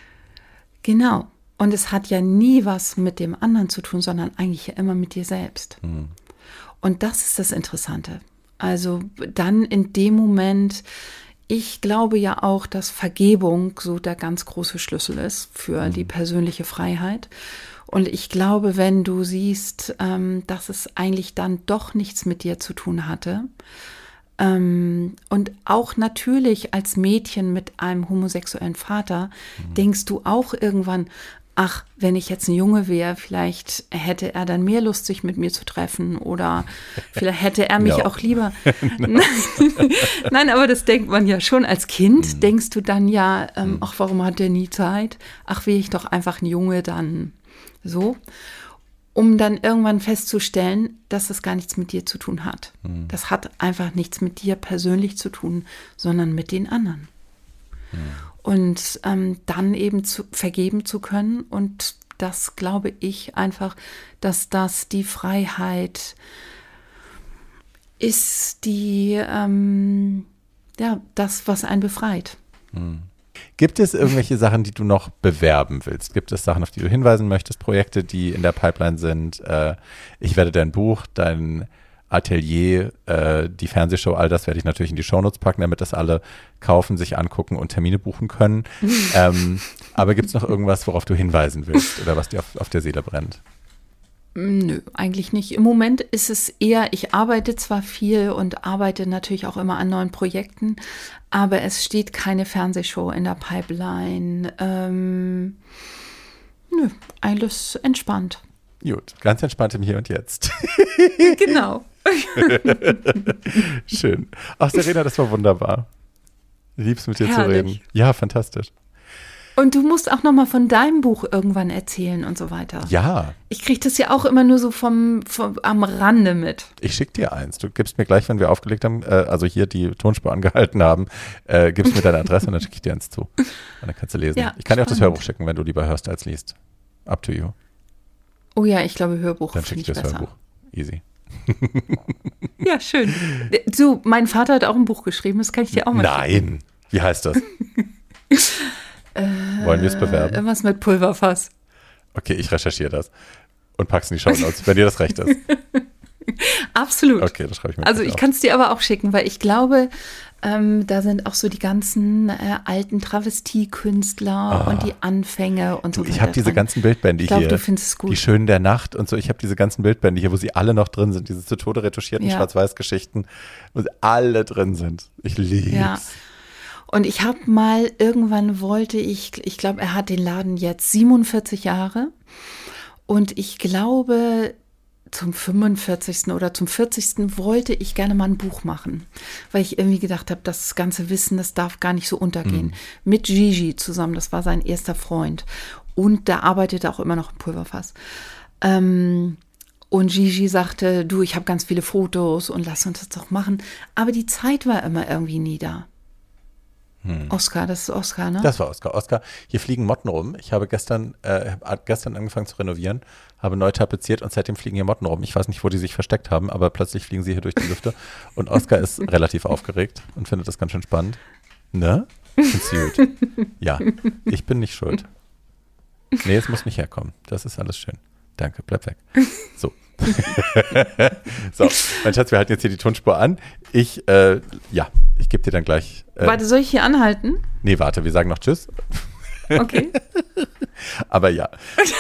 Genau. Und es hat ja nie was mit dem anderen zu tun, sondern eigentlich ja immer mit dir selbst. Mhm. Und das ist das Interessante. Also dann in dem Moment, ich glaube ja auch, dass Vergebung so der ganz große Schlüssel ist für mhm. die persönliche Freiheit. Und ich glaube, wenn du siehst, ähm, dass es eigentlich dann doch nichts mit dir zu tun hatte, ähm, und auch natürlich als Mädchen mit einem homosexuellen Vater, mhm. denkst du auch irgendwann, ach, wenn ich jetzt ein Junge wäre, vielleicht hätte er dann mehr Lust, sich mit mir zu treffen oder (laughs) vielleicht hätte er mich no. auch lieber. (laughs) (laughs) Nein, aber das denkt man ja schon als Kind. Mhm. Denkst du dann ja, ähm, mhm. ach, warum hat der nie Zeit? Ach, wäre ich doch einfach ein Junge, dann so. Um dann irgendwann festzustellen, dass das gar nichts mit dir zu tun hat. Mhm. Das hat einfach nichts mit dir persönlich zu tun, sondern mit den anderen. Und ähm, dann eben zu, vergeben zu können. Und das glaube ich einfach, dass das die Freiheit ist, die, ähm, ja, das, was einen befreit. Hm. Gibt es irgendwelche (laughs) Sachen, die du noch bewerben willst? Gibt es Sachen, auf die du hinweisen möchtest, Projekte, die in der Pipeline sind? Äh, ich werde dein Buch, dein Atelier, äh, die Fernsehshow, all das werde ich natürlich in die Shownotes packen, damit das alle kaufen, sich angucken und Termine buchen können. (laughs) ähm, aber gibt es noch irgendwas, worauf du hinweisen willst oder was dir auf, auf der Seele brennt? Nö, eigentlich nicht. Im Moment ist es eher, ich arbeite zwar viel und arbeite natürlich auch immer an neuen Projekten, aber es steht keine Fernsehshow in der Pipeline. Ähm, nö, alles entspannt. Gut, ganz entspannt im Hier und Jetzt. (laughs) genau. (laughs) Schön. Ach, Serena, das war wunderbar. Lieb's mit dir Herrlich. zu reden. Ja, fantastisch. Und du musst auch noch mal von deinem Buch irgendwann erzählen und so weiter. Ja. Ich kriege das ja auch immer nur so vom, vom am Rande mit. Ich schicke dir eins. Du gibst mir gleich, wenn wir aufgelegt haben, äh, also hier die Tonspur (laughs) angehalten haben, äh, gibst mir deine Adresse und dann schicke ich dir eins zu. Und dann kannst du lesen. Ja, ich kann dir auch das Hörbuch schicken, wenn du lieber hörst als liest. Up to you. Oh ja, ich glaube Hörbuch. Dann schicke ich das besser. Hörbuch. Easy. (laughs) ja, schön. So, mein Vater hat auch ein Buch geschrieben, das kann ich dir auch mal Nein. Schicken. Wie heißt das? (laughs) Wollen wir es bewerben? Irgendwas mit Pulverfass. Okay, ich recherchiere das und pack's in die Show Notes, wenn dir das recht ist. (laughs) Absolut. Okay, das schreibe ich mir. Also ich kann es dir aber auch schicken, weil ich glaube, ähm, da sind auch so die ganzen äh, alten Travestiekünstler ah. und die Anfänge und so. Du, ich habe diese ganzen Bildbände ich glaub, hier. Du findest es gut. Die Schönen der Nacht und so. Ich habe diese ganzen Bildbände hier, wo sie alle noch drin sind. Diese zu Tode retuschierten ja. Schwarz-Weiß-Geschichten, wo sie alle drin sind. Ich liebe ja. Und ich habe mal, irgendwann wollte ich, ich glaube, er hat den Laden jetzt 47 Jahre. Und ich glaube, zum 45. oder zum 40. wollte ich gerne mal ein Buch machen, weil ich irgendwie gedacht habe, das ganze Wissen, das darf gar nicht so untergehen. Mhm. Mit Gigi zusammen, das war sein erster Freund. Und der arbeitete auch immer noch im Pulverfass. Ähm, und Gigi sagte, du, ich habe ganz viele Fotos und lass uns das doch machen. Aber die Zeit war immer irgendwie nie da. Hm. Oscar, das ist Oscar, ne? Das war Oscar. Oscar, hier fliegen Motten rum. Ich habe gestern, äh, gestern angefangen zu renovieren, habe neu tapeziert und seitdem fliegen hier Motten rum. Ich weiß nicht, wo die sich versteckt haben, aber plötzlich fliegen sie hier durch die Lüfte. Und Oscar ist (laughs) relativ aufgeregt und findet das ganz schön spannend. Ne? Find's gut. Ja, ich bin nicht schuld. Nee, es muss nicht herkommen. Das ist alles schön. Danke, bleib weg. So. (laughs) so, mein Schatz, wir halten jetzt hier die Tonspur an. Ich, äh, ja, ich gebe dir dann gleich. Äh, warte, soll ich hier anhalten? Nee, warte, wir sagen noch Tschüss. Okay. (laughs) Aber ja.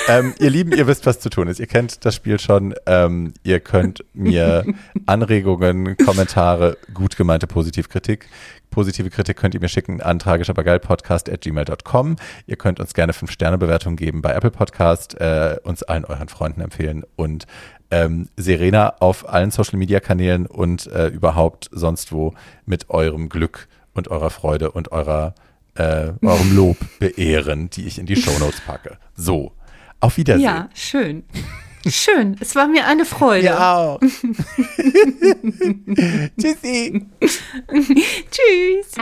Ähm, ihr Lieben, ihr wisst, was zu tun ist. Ihr kennt das Spiel schon. Ähm, ihr könnt mir (laughs) Anregungen, Kommentare, gut gemeinte Positivkritik. Positive Kritik könnt ihr mir schicken an tragischabergeilpodcast.gmail.com. Ihr könnt uns gerne 5-Sterne-Bewertungen geben bei Apple Podcast, äh, uns allen euren Freunden empfehlen und ähm, Serena auf allen Social-Media-Kanälen und äh, überhaupt sonst wo mit eurem Glück und eurer Freude und eurer, äh, eurem (laughs) Lob beehren, die ich in die Shownotes packe. So, auf Wiedersehen. Ja, schön. Schön, es war mir eine Freude. Ja auch. (laughs) Tschüssi. (laughs) Tschüss.